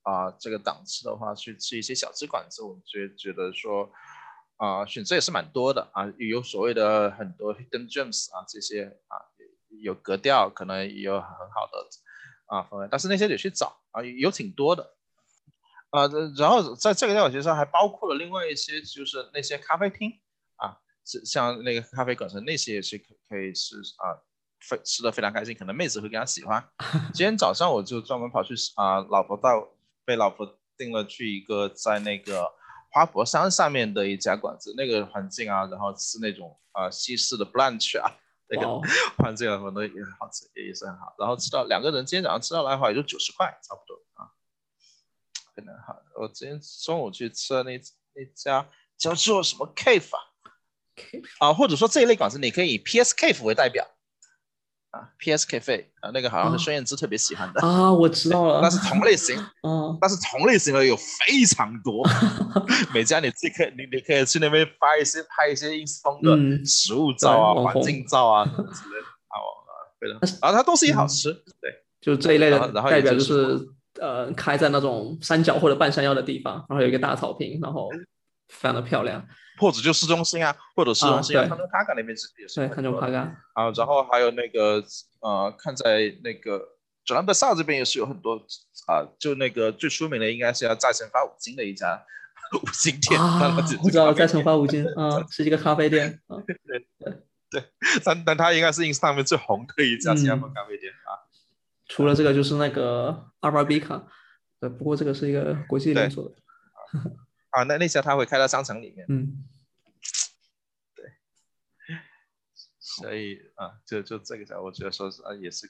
Speaker 2: 啊，这个档次的话，去吃一些小吃馆子，我觉觉得说。啊，选择也是蛮多的啊，有所谓的很多 hidden gems 啊，这些啊有格调，可能也有很好的啊氛围，但是那些得去找啊，有挺多的啊。然后在这个料其实还包括了另外一些，就是那些咖啡厅啊，像那个咖啡馆子那些也是可可以是啊，非吃的非常开心，可能妹子会更加喜欢。<laughs> 今天早上我就专门跑去啊，老婆带被老婆订了去一个在那个。花博山上面的一家馆子，那个环境啊，然后吃那种啊西式的 brunch 啊，那个 <laughs> 环境啊，很多也很好吃，也也是很好。然后吃到两个人今天早上吃到的话也就九十块差不多啊，可能好。我今天中午去吃的那那家叫做什么 cave 啊，啊，或者说这一类馆子，你可以以 PS cave 为代表。啊，P.S. Cafe 啊，那个好像是孙燕姿特别喜欢的
Speaker 1: 啊，我知道了。
Speaker 2: 那是同类型，嗯，但是同类型的有非常多，<laughs> 每家你自己可以，你你可以去那边发一些拍一些 ins 风的食物照啊、环境照啊 <laughs> 什么之类的啊，对的，然后它东西也好吃，对，
Speaker 1: 就这一类的，然后代表就是呃，开在那种山脚或者半山腰的地方，然后有一个大草坪，然后非常的漂亮。
Speaker 2: 或者就市中心啊，或者市中心啊，康中帕港那边其实也是。
Speaker 1: 对，康中帕港。
Speaker 2: 啊，然后还有那个呃，看在那个佐兰德萨这边也是有很多啊，就那个最出名的应该是要再生发五金的一家五金店。
Speaker 1: 啊，我知道再生发五金啊，<laughs> 是一个咖啡店。<laughs>
Speaker 2: 啊对对对，但但它应该是 ins 上面最红的一家新加坡咖啡店啊。
Speaker 1: 除了这个就是那个阿巴比卡，呃，不过这个是一个国际连锁的。
Speaker 2: 啊，那那家他会开到商城里面。
Speaker 1: 嗯，
Speaker 2: 对，所以啊，就就这个家，我觉得说是啊，也是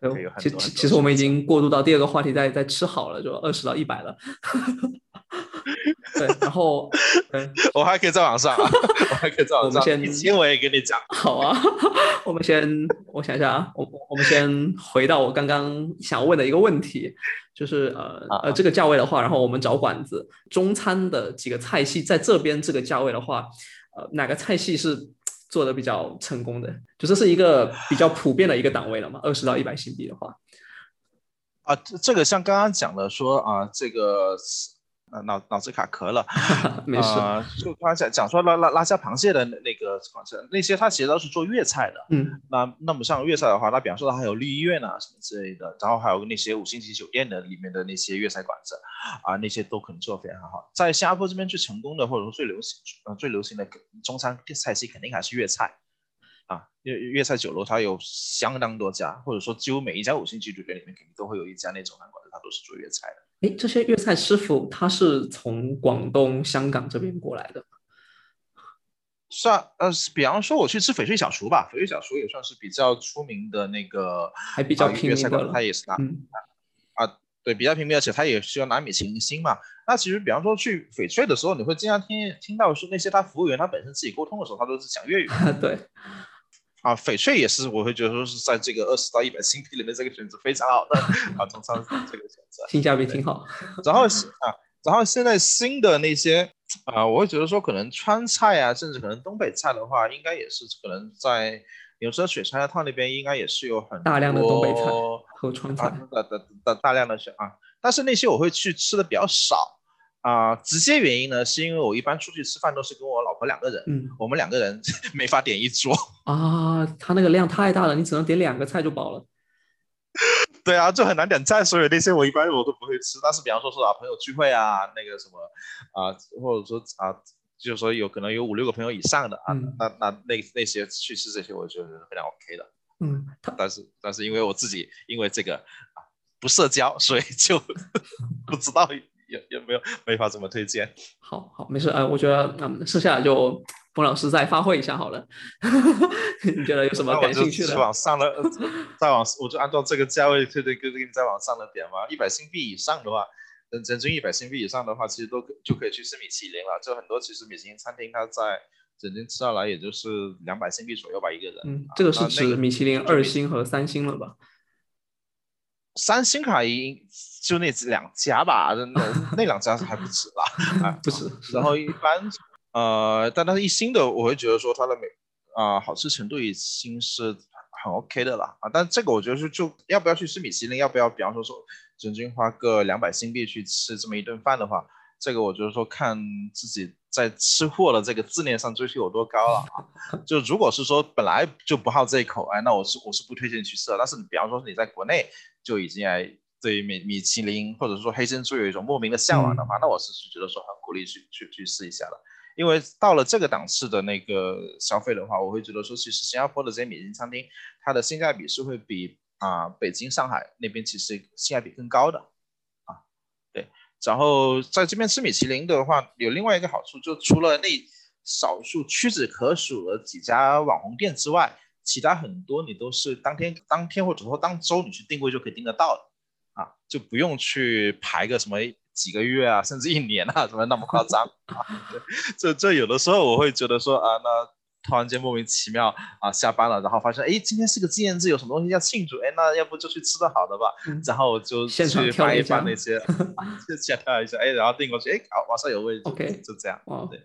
Speaker 2: 可以有很
Speaker 1: 多。其其实我们已经过渡到第二个话题，在在吃好了，就二十到一百了。<laughs> 对，然后 <laughs>
Speaker 2: 我还可以在网上，<laughs> 我还可以在网上。
Speaker 1: 我们
Speaker 2: 先，我也跟你讲。
Speaker 1: 好啊，我们先，我想一下啊，我我们先回到我刚刚想问的一个问题。就是呃呃这个价位的话，然后我们找馆子中餐的几个菜系，在这边这个价位的话，呃哪个菜系是做的比较成功的？就这是一个比较普遍的一个档位了嘛？二十到一百新币的话，
Speaker 2: 啊这这个像刚刚讲的说啊这个。呃，脑脑子卡壳了，<laughs>
Speaker 1: 没事。
Speaker 2: 就刚才讲讲说拉拉拉虾螃蟹的那个馆子，那些它其实都是做粤菜的。
Speaker 1: 嗯，
Speaker 2: 那那么像粤菜的话，那比方说它还有绿医院啊什么之类的，然后还有那些五星级酒店的里面的那些粤菜馆子，啊，那些都可能做的非常好。在新加坡这边最成功的或者说最流行，呃，最流行的中餐菜系肯定还是粤菜。啊，粤粤菜酒楼它有相当多家，或者说几乎每一家五星级酒店里面肯定都会有一家那种餐馆子，它都是做粤菜的。
Speaker 1: 哎，这些粤菜师傅他是从广东、香港这边过来的，
Speaker 2: 算呃，比方说我去吃翡翠小厨吧，翡翠小厨也算是比较出名的那个，
Speaker 1: 还比较平民
Speaker 2: 的，他也是拿啊，对，比较平民，而且他也需要拿米其林星嘛。那其实比方说去翡翠的时候，你会经常听听到说那些他服务员他本身自己沟通的时候，他都是讲粤语，<laughs>
Speaker 1: 对。
Speaker 2: 啊，翡翠也是，我会觉得说是在这个二十到一百新币里面这个选择非常好的 <laughs> 啊，中超这个选择
Speaker 1: 性价比挺好。
Speaker 2: 然后啊，然后现在新的那些啊，我会觉得说可能川菜啊，甚至可能东北菜的话，应该也是可能在有时候水川汤那边应该也是有很
Speaker 1: 大量的东北菜和川菜
Speaker 2: 的的的大量的选啊，但是那些我会去吃的比较少。啊，直接原因呢，是因为我一般出去吃饭都是跟我老婆两个人，
Speaker 1: 嗯，
Speaker 2: 我们两个人 <laughs> 没法点一桌
Speaker 1: 啊，他那个量太大了，你只能点两个菜就饱了。<laughs>
Speaker 2: 对啊，就很难点菜，所以那些我一般我都不会吃。但是比方说是啊朋友聚会啊，那个什么啊，或者说啊就是说有可能有五六个朋友以上的啊，
Speaker 1: 嗯
Speaker 2: 那那那那些去吃这些，我觉得是非常 OK 的。
Speaker 1: 嗯，
Speaker 2: 但是但是因为我自己因为这个啊不社交，所以就 <laughs> 不知道有有没有没法怎么推荐。
Speaker 1: 好好没事，呃，我觉得嗯，剩下的就冯老师再发挥一下好了。<laughs> 你觉得有什么感兴趣的？
Speaker 2: 往上了，呃再往我就按照这个价位推推给给你再往上的点嘛。一百新币以上的话，人人均一百新币以上的话，其实都可就可以去吃米其林了。就很多其实米其林餐厅它在整均吃下来也就是两百新币左右吧一个人。
Speaker 1: 嗯
Speaker 2: 啊，
Speaker 1: 这个是
Speaker 2: 那那
Speaker 1: 指米其林二星和三星了吧？
Speaker 2: 三星卡应就那两家吧，那 <laughs> 那两家还不止吧。啊，<laughs>
Speaker 1: 不止，
Speaker 2: 然后一般呃，但它是一星的，我会觉得说它的美啊、好吃程度已经是很 OK 的了啊。但这个我觉得是就要不要去吃米其林，要不要比方说说人均花个两百新币去吃这么一顿饭的话，这个我觉得说看自己在吃货的这个自恋上追求有多高了啊。就如果是说本来就不好这一口，哎，那我是我是不推荐去吃的。但是你比方说你在国内就已经哎对于米米其林或者说黑珍珠有一种莫名的向往的话，那我是觉得说很鼓励去去去试一下的。因为到了这个档次的那个消费的话，我会觉得说，其实新加坡的这些米其林餐厅，它的性价比是会比啊、北京、上海那边其实性价比更高的然后在这边吃米其林的话，有另外一个好处，就除了那少数屈指可数的几家网红店之外，其他很多你都是当天当天或者说当周你去定位就可以订得到的啊，就不用去排个什么几个月啊，甚至一年啊，怎么那么夸张啊？<laughs> 这这有的时候我会觉得说啊，那突然间莫名其妙啊下班了，然后发现哎今天是个纪念日，有什么东西要庆祝，哎那要不就去吃的好的吧，
Speaker 1: 嗯
Speaker 2: 然后我就去翻一翻那些，<laughs> 啊就先挑一下，哎然后订过去，哎好网上有位置
Speaker 1: OK
Speaker 2: 就这样。
Speaker 1: 哇，
Speaker 2: 对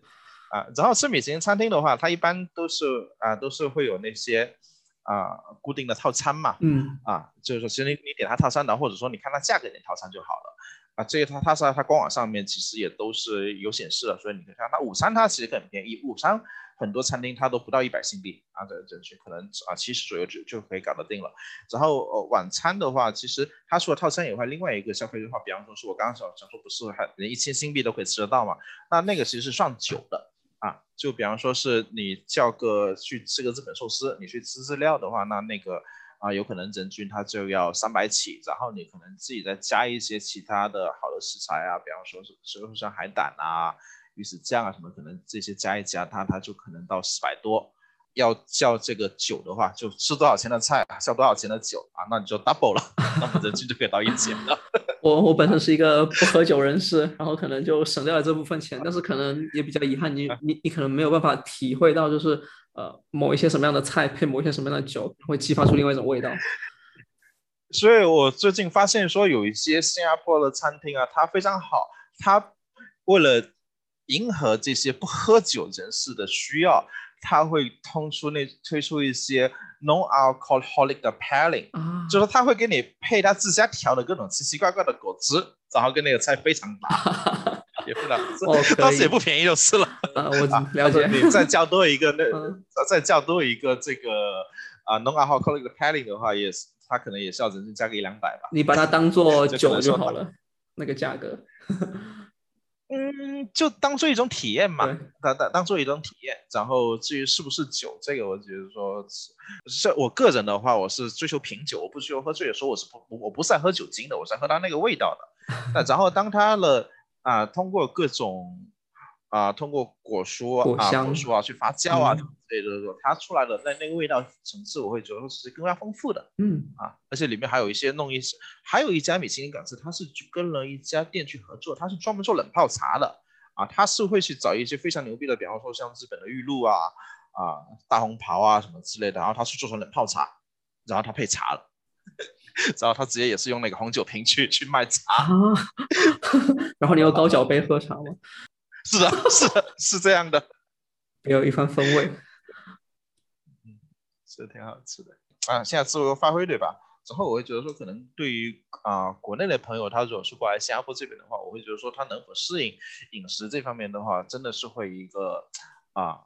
Speaker 2: 啊，然后吃米其林餐厅的话，它一般都是啊都是会有那些啊固定的套餐嘛，
Speaker 1: 嗯
Speaker 2: 啊，就是说其实你你点它套餐的，或者说你看它价格点套餐就好了。啊，这个它它在它官网上面其实也都是有显示的，所以你可以看它午餐它其实很便宜，午餐很多餐厅它都不到一百新币啊，这这去可能啊七十左右就就可以搞得定了。然后呃晚餐的话，其实它除了套餐以外，另外一个消费的话，比方说是我刚刚想想说不是还连一千新币都可以吃得到嘛？那那个其实是算酒的。啊，就比方说是你叫个去吃个日本寿司，你去吃日料的话，那那个啊有可能人均它就要三百起，然后你可能自己再加一些其他的好的食材啊，比方说是说像海胆啊、鱼子酱啊什么，可能这些加一加，它它就可能到四百多。要叫这个酒的话，就吃多少钱的菜，叫多少钱的酒啊，那你就 double 了，那么人均就可以到一千了。<laughs>
Speaker 1: 我我本身是一个不喝酒人士，然后可能就省掉了这部分钱，但是可能也比较遗憾，你你你可能没有办法体会到，就是呃某一些什么样的菜配某一些什么样的酒，会激发出另外一种味道。<laughs>
Speaker 2: 所以我最近发现说，有一些新加坡的餐厅啊，它非常好，它为了迎合这些不喝酒人士的需要，他会通出那推出一些 non-alcoholic 的 pairing，
Speaker 1: 啊，
Speaker 2: 就是他会给你配他自家调的各种奇奇怪怪的果汁，然后跟那个菜非常搭，<laughs> 也非常，
Speaker 1: 哦 <laughs> 可
Speaker 2: 当时也不便宜就是了。
Speaker 1: 啊，我 <laughs> 了解。
Speaker 2: 你再叫多一个那
Speaker 1: 嗯，
Speaker 2: 再叫多一个这个啊 non-alcoholic 的 pairing 的话，也是他可能也是要人均加个一两百吧。
Speaker 1: 你把它当做酒
Speaker 2: 就
Speaker 1: 好了，那个价格。
Speaker 2: 嗯，就当做一种体验嘛，当当当做一种体验。然后至于是不是酒，这个我觉得说是，是我个人的话，我是追求品酒，我不追求喝醉。的时候我是不我不是在喝酒精的，我是在喝它那个味道的。<laughs> 那然后当它了啊、通过各种啊、通过果蔬啊
Speaker 1: 果
Speaker 2: 蔬啊去发酵啊
Speaker 1: 嗯
Speaker 2: 之类的时候，它出来的那那个味道层次，我会觉得说是更加丰富的。
Speaker 1: 嗯
Speaker 2: 啊，而且里面还有一些弄一些，还有一家米其林港式，它是去跟了一家店去合作，它是专门做冷泡茶的啊，它是会去找一些非常牛逼的，比方说像日本的玉露啊啊大红袍啊什么之类的，然后它是做成冷泡茶，然后它配茶了，<laughs> 然后它直接也是用那个红酒瓶去去卖茶，
Speaker 1: 啊，<laughs> 然后你用高脚杯喝茶吗？<laughs>
Speaker 2: 是的，是的，是这样的，
Speaker 1: 别有一番风味。
Speaker 2: 是挺好吃的啊。现在自由发挥对吧？然后我会觉得说，可能对于啊、国内的朋友，他如果是过来新加坡这边的话，我会觉得说他能否适应饮食这方面的话，真的是会一个啊、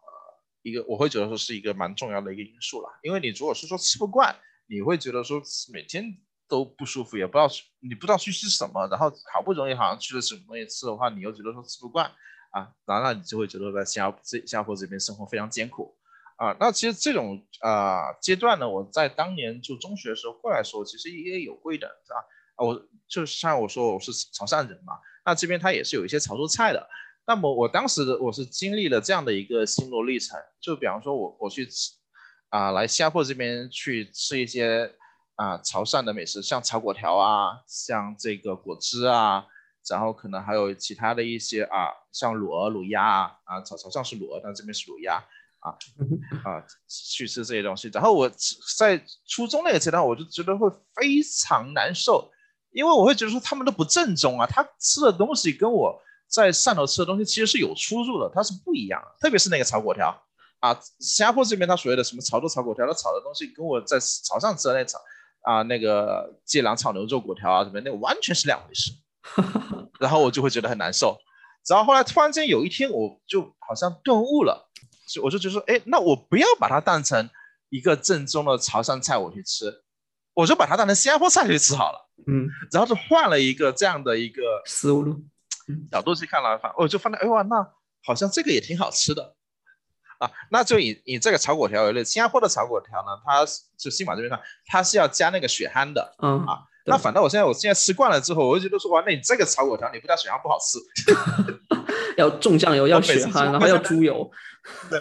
Speaker 2: 一个我会觉得说是一个蛮重要的一个因素了。因为你如果是说吃不惯，你会觉得说每天都不舒服，也不知道你不知道去吃什么，然后好不容易好像去了什么东西吃的话，你又觉得说吃不惯，啊，然后你就会觉得在新加新加坡这边生活非常艰苦啊。那其实这种啊阶段呢，我在当年就中学的时候过来说，其实也有过的，是吧？啊，我就像我说我是潮汕人嘛，那这边它也是有一些潮州菜的。那么我当时我是经历了这样的一个心路历程，就比方说我我去吃啊来新加坡这边去吃一些啊潮汕的美食，像炒粿条啊，像这个果汁啊。然后可能还有其他的一些啊，像卤鹅、卤鸭啊，啊，潮潮汕是卤鹅，但这边是卤鸭啊，啊，去吃这些东西。然后我在初中那个阶段，我就觉得会非常难受，因为我会觉得说他们都不正宗啊，他吃的东西跟我在汕头吃的东西其实是有出入的，它是不一样的。特别是那个炒粿条啊，新加坡这边他所谓的什么潮州炒粿条，他炒的东西跟我在潮汕吃的那炒啊那个芥兰炒牛肉粿条啊什么那完全是两回事。<laughs> 然后我就会觉得很难受，然后后来突然间有一天，我就好像顿悟了，就我就觉得说，哎，那我不要把它当成一个正宗的潮汕菜我去吃，我就把它当成新加坡菜去吃好了。
Speaker 1: 嗯，
Speaker 2: 然后就换了一个这样的一个
Speaker 1: 思路，
Speaker 2: 角度去看了，反我就发现，哎哇，那好像这个也挺好吃的啊。那就以以这个炒粿条为例，新加坡的炒粿条呢，它就新马这边上，它是要加那个血蚶的，
Speaker 1: 嗯
Speaker 2: 啊。那反倒我现在我现在吃惯了之后，我就觉得说哇，那你这个炒粿条你不加血汗不好吃，<laughs>
Speaker 1: 要重酱油，要血汗，然后要猪油，<laughs>
Speaker 2: 对，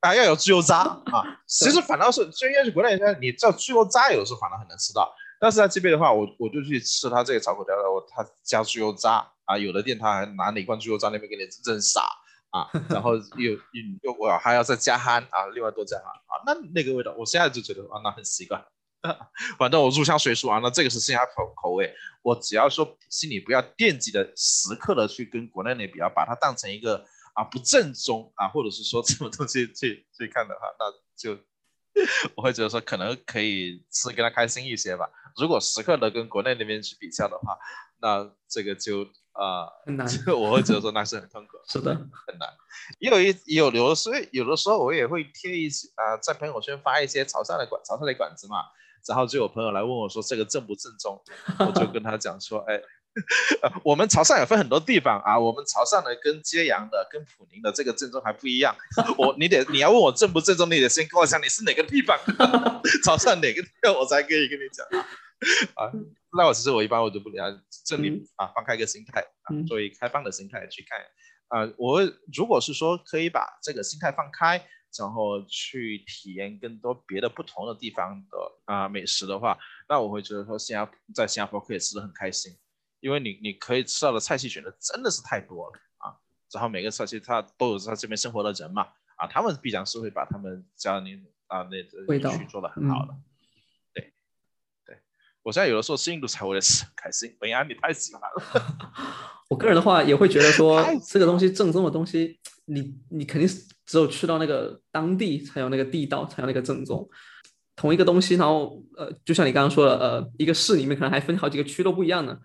Speaker 2: 啊要有猪油渣啊。<laughs> 其实反倒是，就应该是国内你叫猪油渣，有时候反倒很难吃到。但是在这边的话，我我就去吃他这个炒粿条的，我他加猪油渣啊，有的店他还拿哪罐猪油渣那边给你扔撒啊，然后又又又我还要再加憨啊，另外多加憨啊，那那个味道，我现在就觉得啊，那很习惯。<laughs> 反正我入乡随俗啊，那这个是新加坡口味。我只要说心里不要惦记的时刻的去跟国内那比较，把它当成一个啊不正宗啊，或者是说什么东西去去看的话，那就 <laughs> 我会觉得说可能可以吃跟他开心一些吧。如果时刻的跟国内那边去比较的话，那这个就啊
Speaker 1: 很难，<laughs>
Speaker 2: 我会觉得说那是很痛苦，
Speaker 1: 是的，
Speaker 2: 很难。也有一有有的时候有的时候我也会贴一些啊，在朋友圈发一些潮汕的馆潮汕的馆子嘛。然后就有朋友来问我说：“这个正不正宗？<laughs> ”我就跟他讲说：“哎，我们潮汕也分很多地方啊，我们潮汕的跟揭阳的、跟普宁的这个正宗还不一样。<laughs> 我你得你要问我正不正宗，你得先跟我讲你是哪个地方，<laughs> 潮汕哪个地方，我才可以跟你讲啊。那我其实我一般我都不聊，这里啊放开一个心态啊，作为开放的心态去看啊。我如果是说可以把这个心态放开。”然后去体验更多别的不同的地方的啊美食的话，那我会觉得说新加坡在新加坡可以吃的很开心，因为你你可以吃到的菜系选择真的是太多了啊。然后每个菜系它都有在这边生活的人嘛啊，他们必然是会把他们家里啊那
Speaker 1: 味道
Speaker 2: 做的很好的。对对，我现在有的时候吃印度菜我也吃很开心，文安你太喜欢了。<laughs>
Speaker 1: 我个人的话也会觉得说 <laughs> 这个东西正宗的东西，你你肯定是。只有去到那个当地才有那个地道，才有那个正宗。同一个东西，然后呃，就像你刚刚说的，呃，一个市里面可能还分好几个区都不一样呢。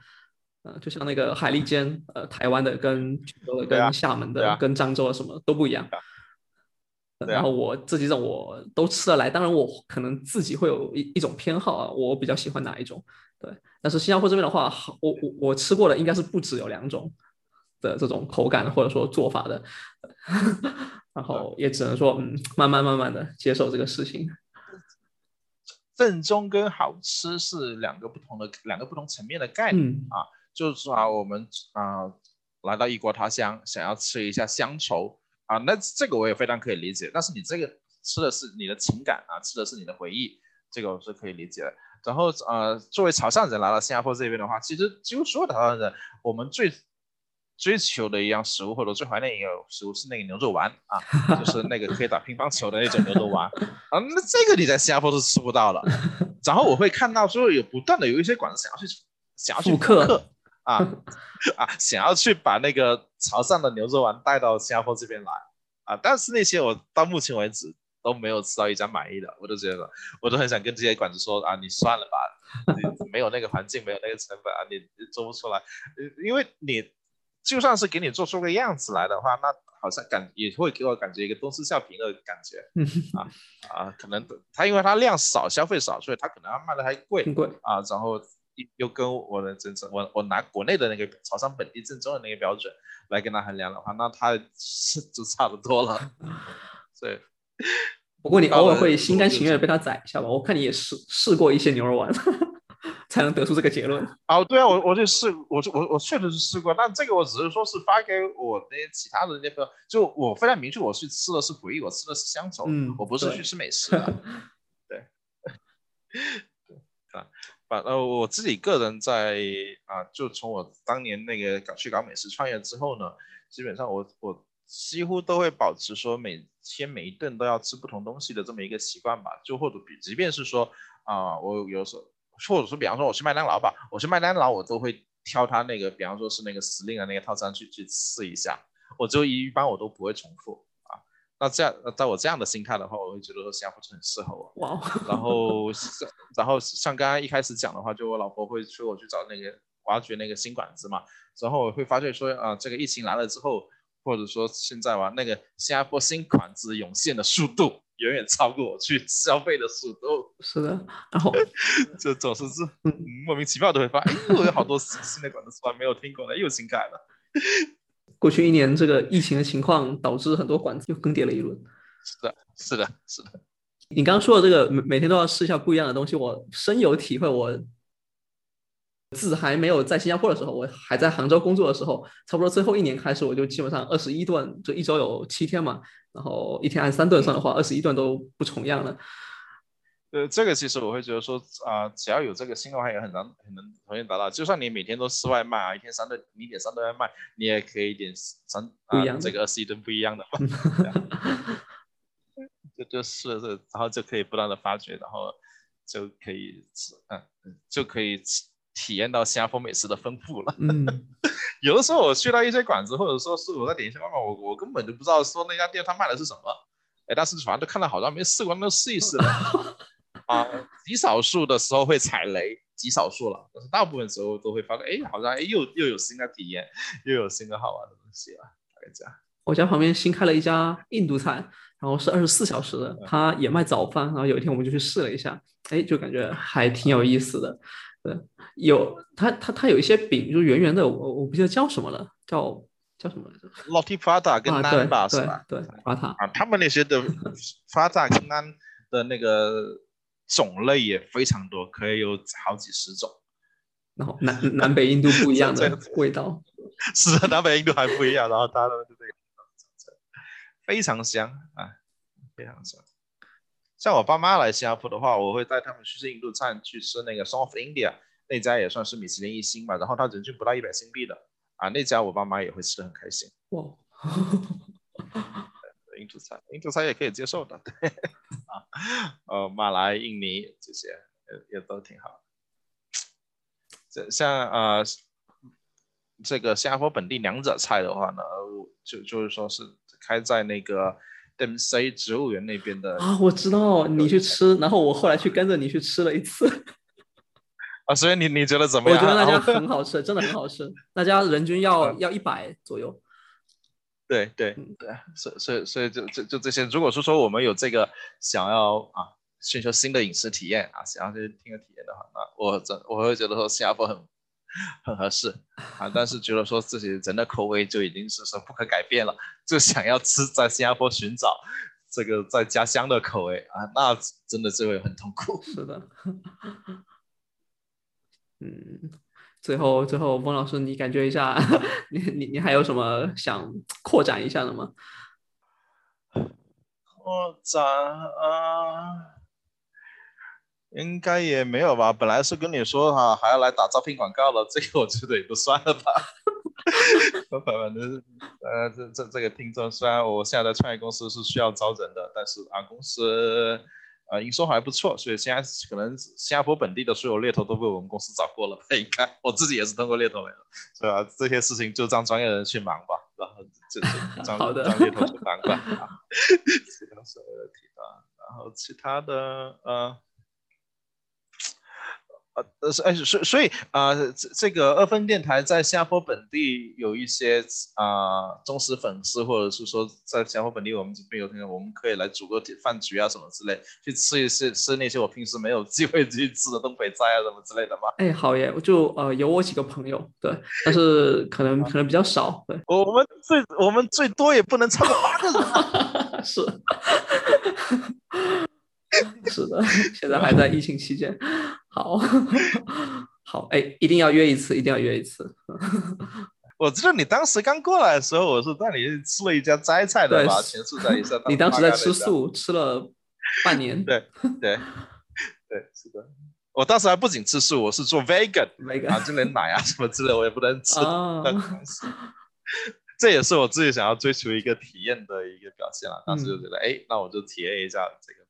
Speaker 1: 呃，就像那个海蛎煎，呃，台湾的跟跟厦门的跟漳州的什么都不一样。然后我这几种我都吃得来，当然我可能自己会有一一种偏好啊，我比较喜欢哪一种。对，但是新加坡这边的话，我我我吃过的应该是不止有两种的这种口感或者说做法的。然后也只能说，嗯，慢慢慢慢的接受这个事情。
Speaker 2: 正宗跟好吃是两个不同的两个不同层面的概念啊。就是说啊，我们啊来到异国他乡，想要吃一下乡愁啊，那这个我也非常可以理解。但是你这个吃的是你的情感啊，吃的是你的回忆，这个我是可以理解的。然后呃，作为潮汕人来到新加坡这边的话，其实几乎所有的潮汕人，我们最追求的一样食物，或者最怀念一个食物是那个牛肉丸啊，就是那个可以打乒乓球的那种牛肉丸啊。那这个你在新加坡是吃不到的。然后我会看到说有不断的有一些馆子想要去想要去复刻啊啊，想要去把那个潮汕的牛肉丸带到新加坡这边来啊。但是那些我到目前为止都没有吃到一家满意的，我都觉得我都很想跟这些馆子说啊，你算了吧，你没有那个环境，没有那个成本啊，你做不出来，因为你。就算是给你做出个样子来的话，那好像感也会给我感觉一个东施效颦的感觉啊啊，可能他因为他量少，消费少，所以他可能要卖的还贵
Speaker 1: 贵
Speaker 2: 啊。然后又跟我的真正我我拿国内的那个潮汕本地正宗的那个标准来跟他衡量的话，那他是就差不多了。<laughs> 对，
Speaker 1: 不过你偶尔会心甘情愿被他宰一下吧？我看你也试试过一些牛肉丸，才能得出这个结论。
Speaker 2: 哦，对啊，我我就试，我就我我确实是试过，但这个我只是说是发给我那些其他的那个，就我非常明确，我去吃的是回忆，我吃的是乡愁，
Speaker 1: 嗯，
Speaker 2: 我不是去吃美食的。<laughs> 对，<laughs> 对啊。反呃，我自己个人在啊，就从我当年那个搞去搞美食创业之后呢，基本上我我几乎都会保持说每天每一顿都要吃不同东西的这么一个习惯吧。就或者比，即便是说啊，我有时候或者说比方说我去麦当劳吧，我去麦当劳我都会挑他那个，比方说是那个司令的那个套餐去去试一下，我就一般我都不会重复啊。那这样，在我这样的心态的话，我会觉得说新加坡是很适合我。
Speaker 1: 哇！
Speaker 2: 然后，然后像刚刚一开始讲的话，就我老婆会催我去找那个挖掘那个新馆子嘛。然后我会发现说，啊，这个疫情来了之后，或者说现在吧，那个新加坡新馆子涌现的速度远远超过我去消费的速度。
Speaker 1: 是的。然后 <laughs>
Speaker 2: 就总是是莫名其妙都会发现，哎，有好多新的馆子出来没有听过的，又新开了。
Speaker 1: 过去一年，这个疫情的情况导致很多馆子又更迭了一轮。
Speaker 2: 是的，是的，是的。
Speaker 1: 你刚刚说的这个每每天都要试一下不一样的东西，我深有体会。我自还没有在新加坡的时候，我还在杭州工作的时候，差不多最后一年开始，我就基本上二十一顿，就一周有七天嘛，然后一天按三顿算的话，二十一顿都不重样了。
Speaker 2: 呃，这个其实我会觉得说啊，只要有这个心的话，也很难很能同样达到。就算你每天都吃外卖啊，一天三顿，你点三顿外卖，你也可以点三
Speaker 1: 不一样
Speaker 2: 这个二十一顿不一样的。<laughs> 就就是这，然后就可以不断的发掘，然后就可以吃，嗯，就可以体验到新加坡美食的丰富了。
Speaker 1: 嗯，<laughs>
Speaker 2: 有的时候我去到一些馆子，或者说是我在点一些外卖，我我根本就不知道说那家店他卖的是什么，哎，但是反正都看到好像没试过，那就试一试了。<laughs> 啊，极少数的时候会踩雷，极少数了，但是大部分时候都会发现，哎，好像哎又又有新的体验，又有新的好玩的东西了，大概这样。
Speaker 1: 我家旁边新开了一家印度菜，然后是二十四小时的，他也卖早饭，然后有一天我们就去试了一下，哎，就感觉还挺有意思的。对，有它它它有一些饼，就圆圆的，我我不记得叫什么了，叫叫什么来着
Speaker 2: loti Prata 跟 Naan 吧，是吧？
Speaker 1: 对，Prata
Speaker 2: 啊，他们那些的 Prata 跟 Naan 的那个。种类也非常多，可以有好几十种。
Speaker 1: 然后南南北印度不一样的 <laughs> 味道，<laughs>
Speaker 2: 是的，南北印度还不一样。然后它的这个非常香啊，非常香。像我爸妈来新加坡的话，我会带他们去吃印度餐，去吃那个 of India 那家也算是米其林一星吧。然后他人均不到一百新币的啊，那家我爸妈也会吃的很开心。
Speaker 1: 哇。
Speaker 2: 印度菜，印度菜也可以接受的，对啊，呃，马来、印尼这些也也都挺好。这像呃，这个新加坡本地两者菜的话呢，就就是说是开在那个 DMC 植物园那边的
Speaker 1: 啊，我知道你去吃，然后我后来去跟着你去吃了一次。<laughs>
Speaker 2: 啊，所以你你觉得怎么样？
Speaker 1: 我觉得那家很好吃，真的很好吃，那家人均要要一百左右。<laughs>
Speaker 2: 对对对，所所以所以就就就这些。如果是说我们有这个想要啊寻求新的饮食体验啊，想要去听个体验的话，那我真我会觉得说新加坡很 <laughs> 很合适啊。但是觉得说自己人的口味就已经是说不可改变了，就想要吃在新加坡寻找这个在家乡的口味啊，那真的就会很痛苦。<laughs>
Speaker 1: 是的，嗯。最后，最后，孟老师，你感觉一下，<laughs> 你你你还有什么想扩展一下的吗？
Speaker 2: 扩展啊，应该也没有吧。本来是跟你说哈，还要来打招聘广告的，这个我觉得也不算了吧。<laughs> 反正呃，这这这个听众，虽然我现在在创业公司是需要招人的，但是啊，公司。啊，营收还不错，所以现在可能新加坡本地的所有猎头都被我们公司找过了吧。应该我自己也是通过猎头来的，是吧？这些事情就让专业人去忙吧，然后就就 <laughs> 让让猎头去忙吧。这个是问题啊。然后其他的呃，呃，是哎，所所以啊，这这个二分电台在新加坡本地有一些啊忠实粉丝，或者是说在新加坡本地我们这边有听众，我们可以来组个饭局啊什么之类，去吃一些吃那些我平时没有机会去吃的东北菜啊什么之类的吗？
Speaker 1: 哎，好耶，就呃有我几个朋友，对，但是可能可能比较少，对，
Speaker 2: 我们最我们最多也不能超过八个人，<laughs>
Speaker 1: 是。<laughs> 是的，现在还在疫情期间。好，<laughs> 好，哎，一定要约一次，一定要约一次。<laughs>
Speaker 2: 我知道你当时刚过来的时候，我是带你吃了一家斋菜的吧？全素在一上。
Speaker 1: 你当时在吃素，吃了半年。
Speaker 2: 对对对，是的。我当时还不仅吃素，我是做 vegan，啊，就连奶啊什么之类我也不能吃。<laughs> 这也是我自己想要追求一个体验的一个表现了。当时就觉得，哎，那我就体验一下这个。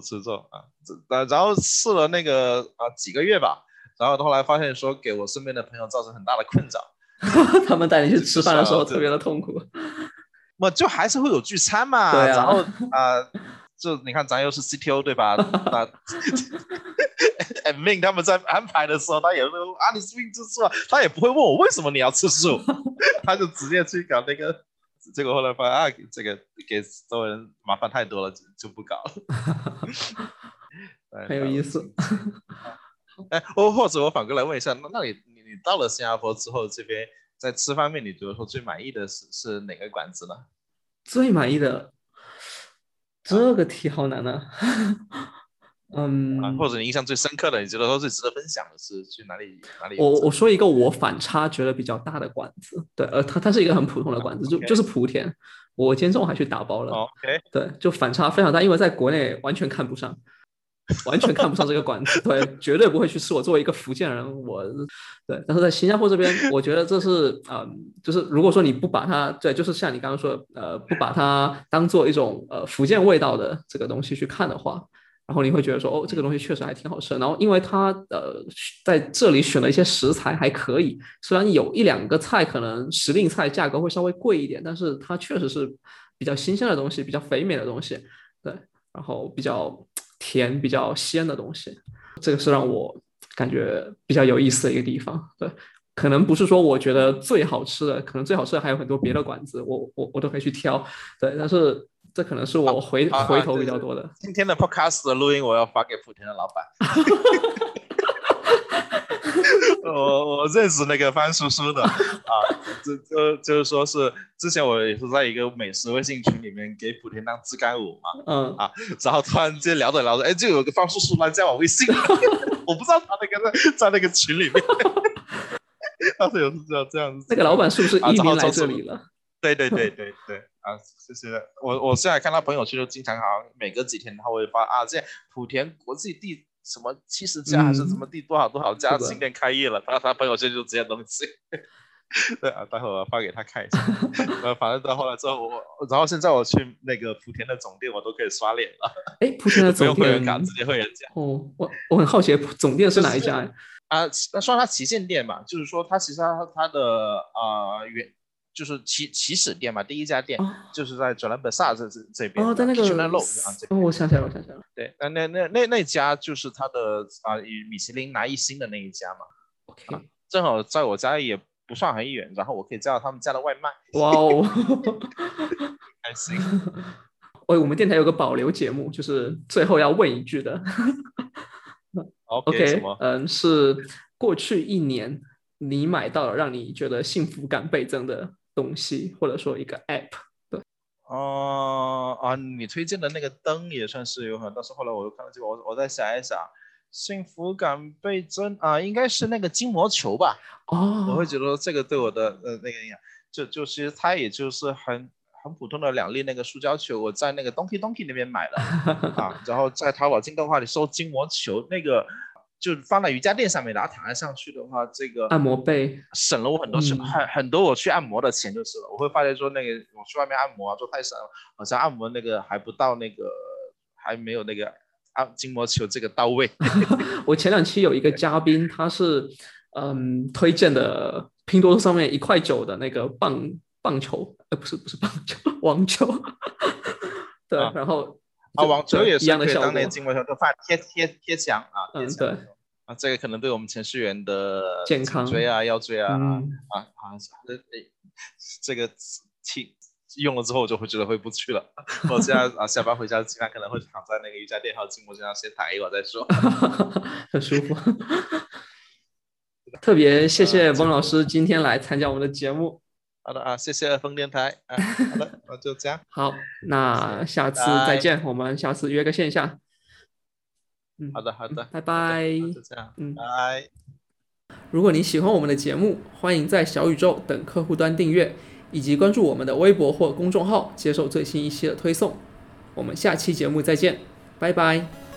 Speaker 2: 不吃肉啊，然然后试了那个啊几个月吧，然后后来发现说给我身边的朋友造成很大的困扰，<laughs>
Speaker 1: 他们带你去吃饭的时候特别的痛苦。<laughs>
Speaker 2: 我就还是会有聚餐嘛，然后啊，就你看咱又是 CTO 对吧？啊 a m i n 他们在安排的时候，他也说啊你是不是吃素啊？他也不会问我为什么你要吃素，<laughs> 他就直接去搞那个。结果后来发现啊，这个给所有人麻烦太多了，就就不搞了。<laughs>
Speaker 1: 很有意思。
Speaker 2: 哎，或或者我反过来问一下，那那你你你到了新加坡之后，这边在吃方面，你觉得说最满意的是是哪个馆子呢？
Speaker 1: 最满意的，这个题好难啊。嗯，
Speaker 2: 或者你印象最深刻的，你觉得说最值得分享的是去哪里哪里？
Speaker 1: 我我说一个我反差觉得比较大的馆子，对，呃，它它是一个很普通的馆子，就就是莆田。我今天中午还去打包了
Speaker 2: ，OK，
Speaker 1: 对，就反差非常大，因为在国内完全看不上，完全看不上这个馆子，对，绝对不会去吃。我作为一个福建人，我对，但是在新加坡这边，我觉得这是呃，就是如果说你不把它，对，就是像你刚刚说，呃，不把它当做一种呃福建味道的这个东西去看的话。然后你会觉得说，哦，这个东西确实还挺好吃。然后因为它呃在这里选了一些食材还可以，虽然有一两个菜可能时令菜价格会稍微贵一点，但是它确实是比较新鲜的东西，比较肥美的东西，对，然后比较甜、比较鲜的东西，这个是让我感觉比较有意思的一个地方。对，可能不是说我觉得最好吃的，可能最好吃的还有很多别的馆子，我我我都可以去挑。对，但是。这可能是我回回头比较多的。
Speaker 2: 今天的 podcast 的录音我要发给莆田的老板。<laughs> 我我认识那个方叔叔的啊，就就就是说是之前我也是在一个美食微信群里面给莆田当自干舞嘛，嗯啊，然后突然间聊着聊着，哎，就有个方叔叔来加我微信，<laughs> 我不知道他那个在在那个群里面，<laughs> 当时有是这样这样子。
Speaker 1: 那个老板是不是移民来这里了？
Speaker 2: 对对对对对。啊，谢谢我，我现在看他朋友圈，就经常好像每隔几天他会发啊，这莆田国际第什么七十家还是什么第多少多少家新店开业了，他他朋友圈就这些东西。<laughs> 对啊，待会我发给他看一下。<laughs> 呃，反正到后来之后，我然后现在我去那个莆田的总店，我都可以刷脸了。
Speaker 1: 哎，莆田的 <laughs> 总店
Speaker 2: 会员卡直接会员价。
Speaker 1: 哦，我我很好奇，总店是哪一家？
Speaker 2: 啊，那算它旗舰店吧，就是说它其实它它的啊原。就是起起始店嘛，第一家店就是在转兰本萨这这这边，
Speaker 1: 哦，在那个
Speaker 2: 路
Speaker 1: 啊，哦，我想起来，我想起来了，
Speaker 2: 对，那那那那那家就是他的啊，以米其林拿一星的那一家嘛
Speaker 1: ，OK，
Speaker 2: 正好在我家也不算很远，然后我可以叫到他们家的外卖，
Speaker 1: 哇哦，
Speaker 2: 开心。
Speaker 1: 喂，我们电台有个保留节目，就是最后要问一句的
Speaker 2: ，OK，
Speaker 1: 嗯，是过去一年你买到了让你觉得幸福感倍增的。东西或者说一个 app，对，
Speaker 2: 哦啊，你推荐的那个灯也算是有很，但是后来我又看到这个，我我再想一想，幸福感倍增啊，应该是那个筋膜球吧？
Speaker 1: 哦，
Speaker 2: 我会觉得这个对我的呃那个影响，就就其实它也就是很很普通的两粒那个塑胶球，我在那个 Donkey Donkey 那边买的 <laughs> 啊，然后在淘宝京东话里搜筋膜球那个。就放在瑜伽垫上面，然后躺在上去的话，这个
Speaker 1: 按摩背
Speaker 2: 省了我很多钱，很很多我去按摩的钱就是了。我会发现说，那个我去外面按摩啊，做泰山，好像按摩那个还不到那个，还没有那个按筋膜球这个到位。<laughs>
Speaker 1: 我前两期有一个嘉宾，他是嗯推荐的拼多多上面一块九的那个棒棒球，呃不是不是棒球，<laughs> 网球。<laughs> 对，然后。
Speaker 2: 啊，网球也是
Speaker 1: 一样的效果，
Speaker 2: 当年筋膜球就放贴贴贴墙啊，
Speaker 1: 嗯对，
Speaker 2: 啊，这个可能对我们程序员的
Speaker 1: 健康
Speaker 2: 颈椎啊、腰椎啊、
Speaker 1: 嗯
Speaker 2: 啊啊，这诶这个听用了之后，我就会觉得回不去了。我现在啊下班回家，经常可能会躺在那个瑜伽垫，还有筋膜机上先躺一会儿再说。<laughs>
Speaker 1: 很舒服。<laughs> 特别谢谢翁老师今天来参加我们的节目。
Speaker 2: 好的啊，谢谢二峰电台啊，好的，那就这样。<laughs>
Speaker 1: 好，那下次再见，我们下次约个线下。嗯，
Speaker 2: 好的，好的，
Speaker 1: 拜拜。
Speaker 2: 就这样，
Speaker 1: 嗯
Speaker 2: 拜。
Speaker 1: 如果你喜欢我们的节目，欢迎在小宇宙等客户端订阅，以及关注我们的微博或公众号，接受最新一期的推送。我们下期节目再见，拜拜。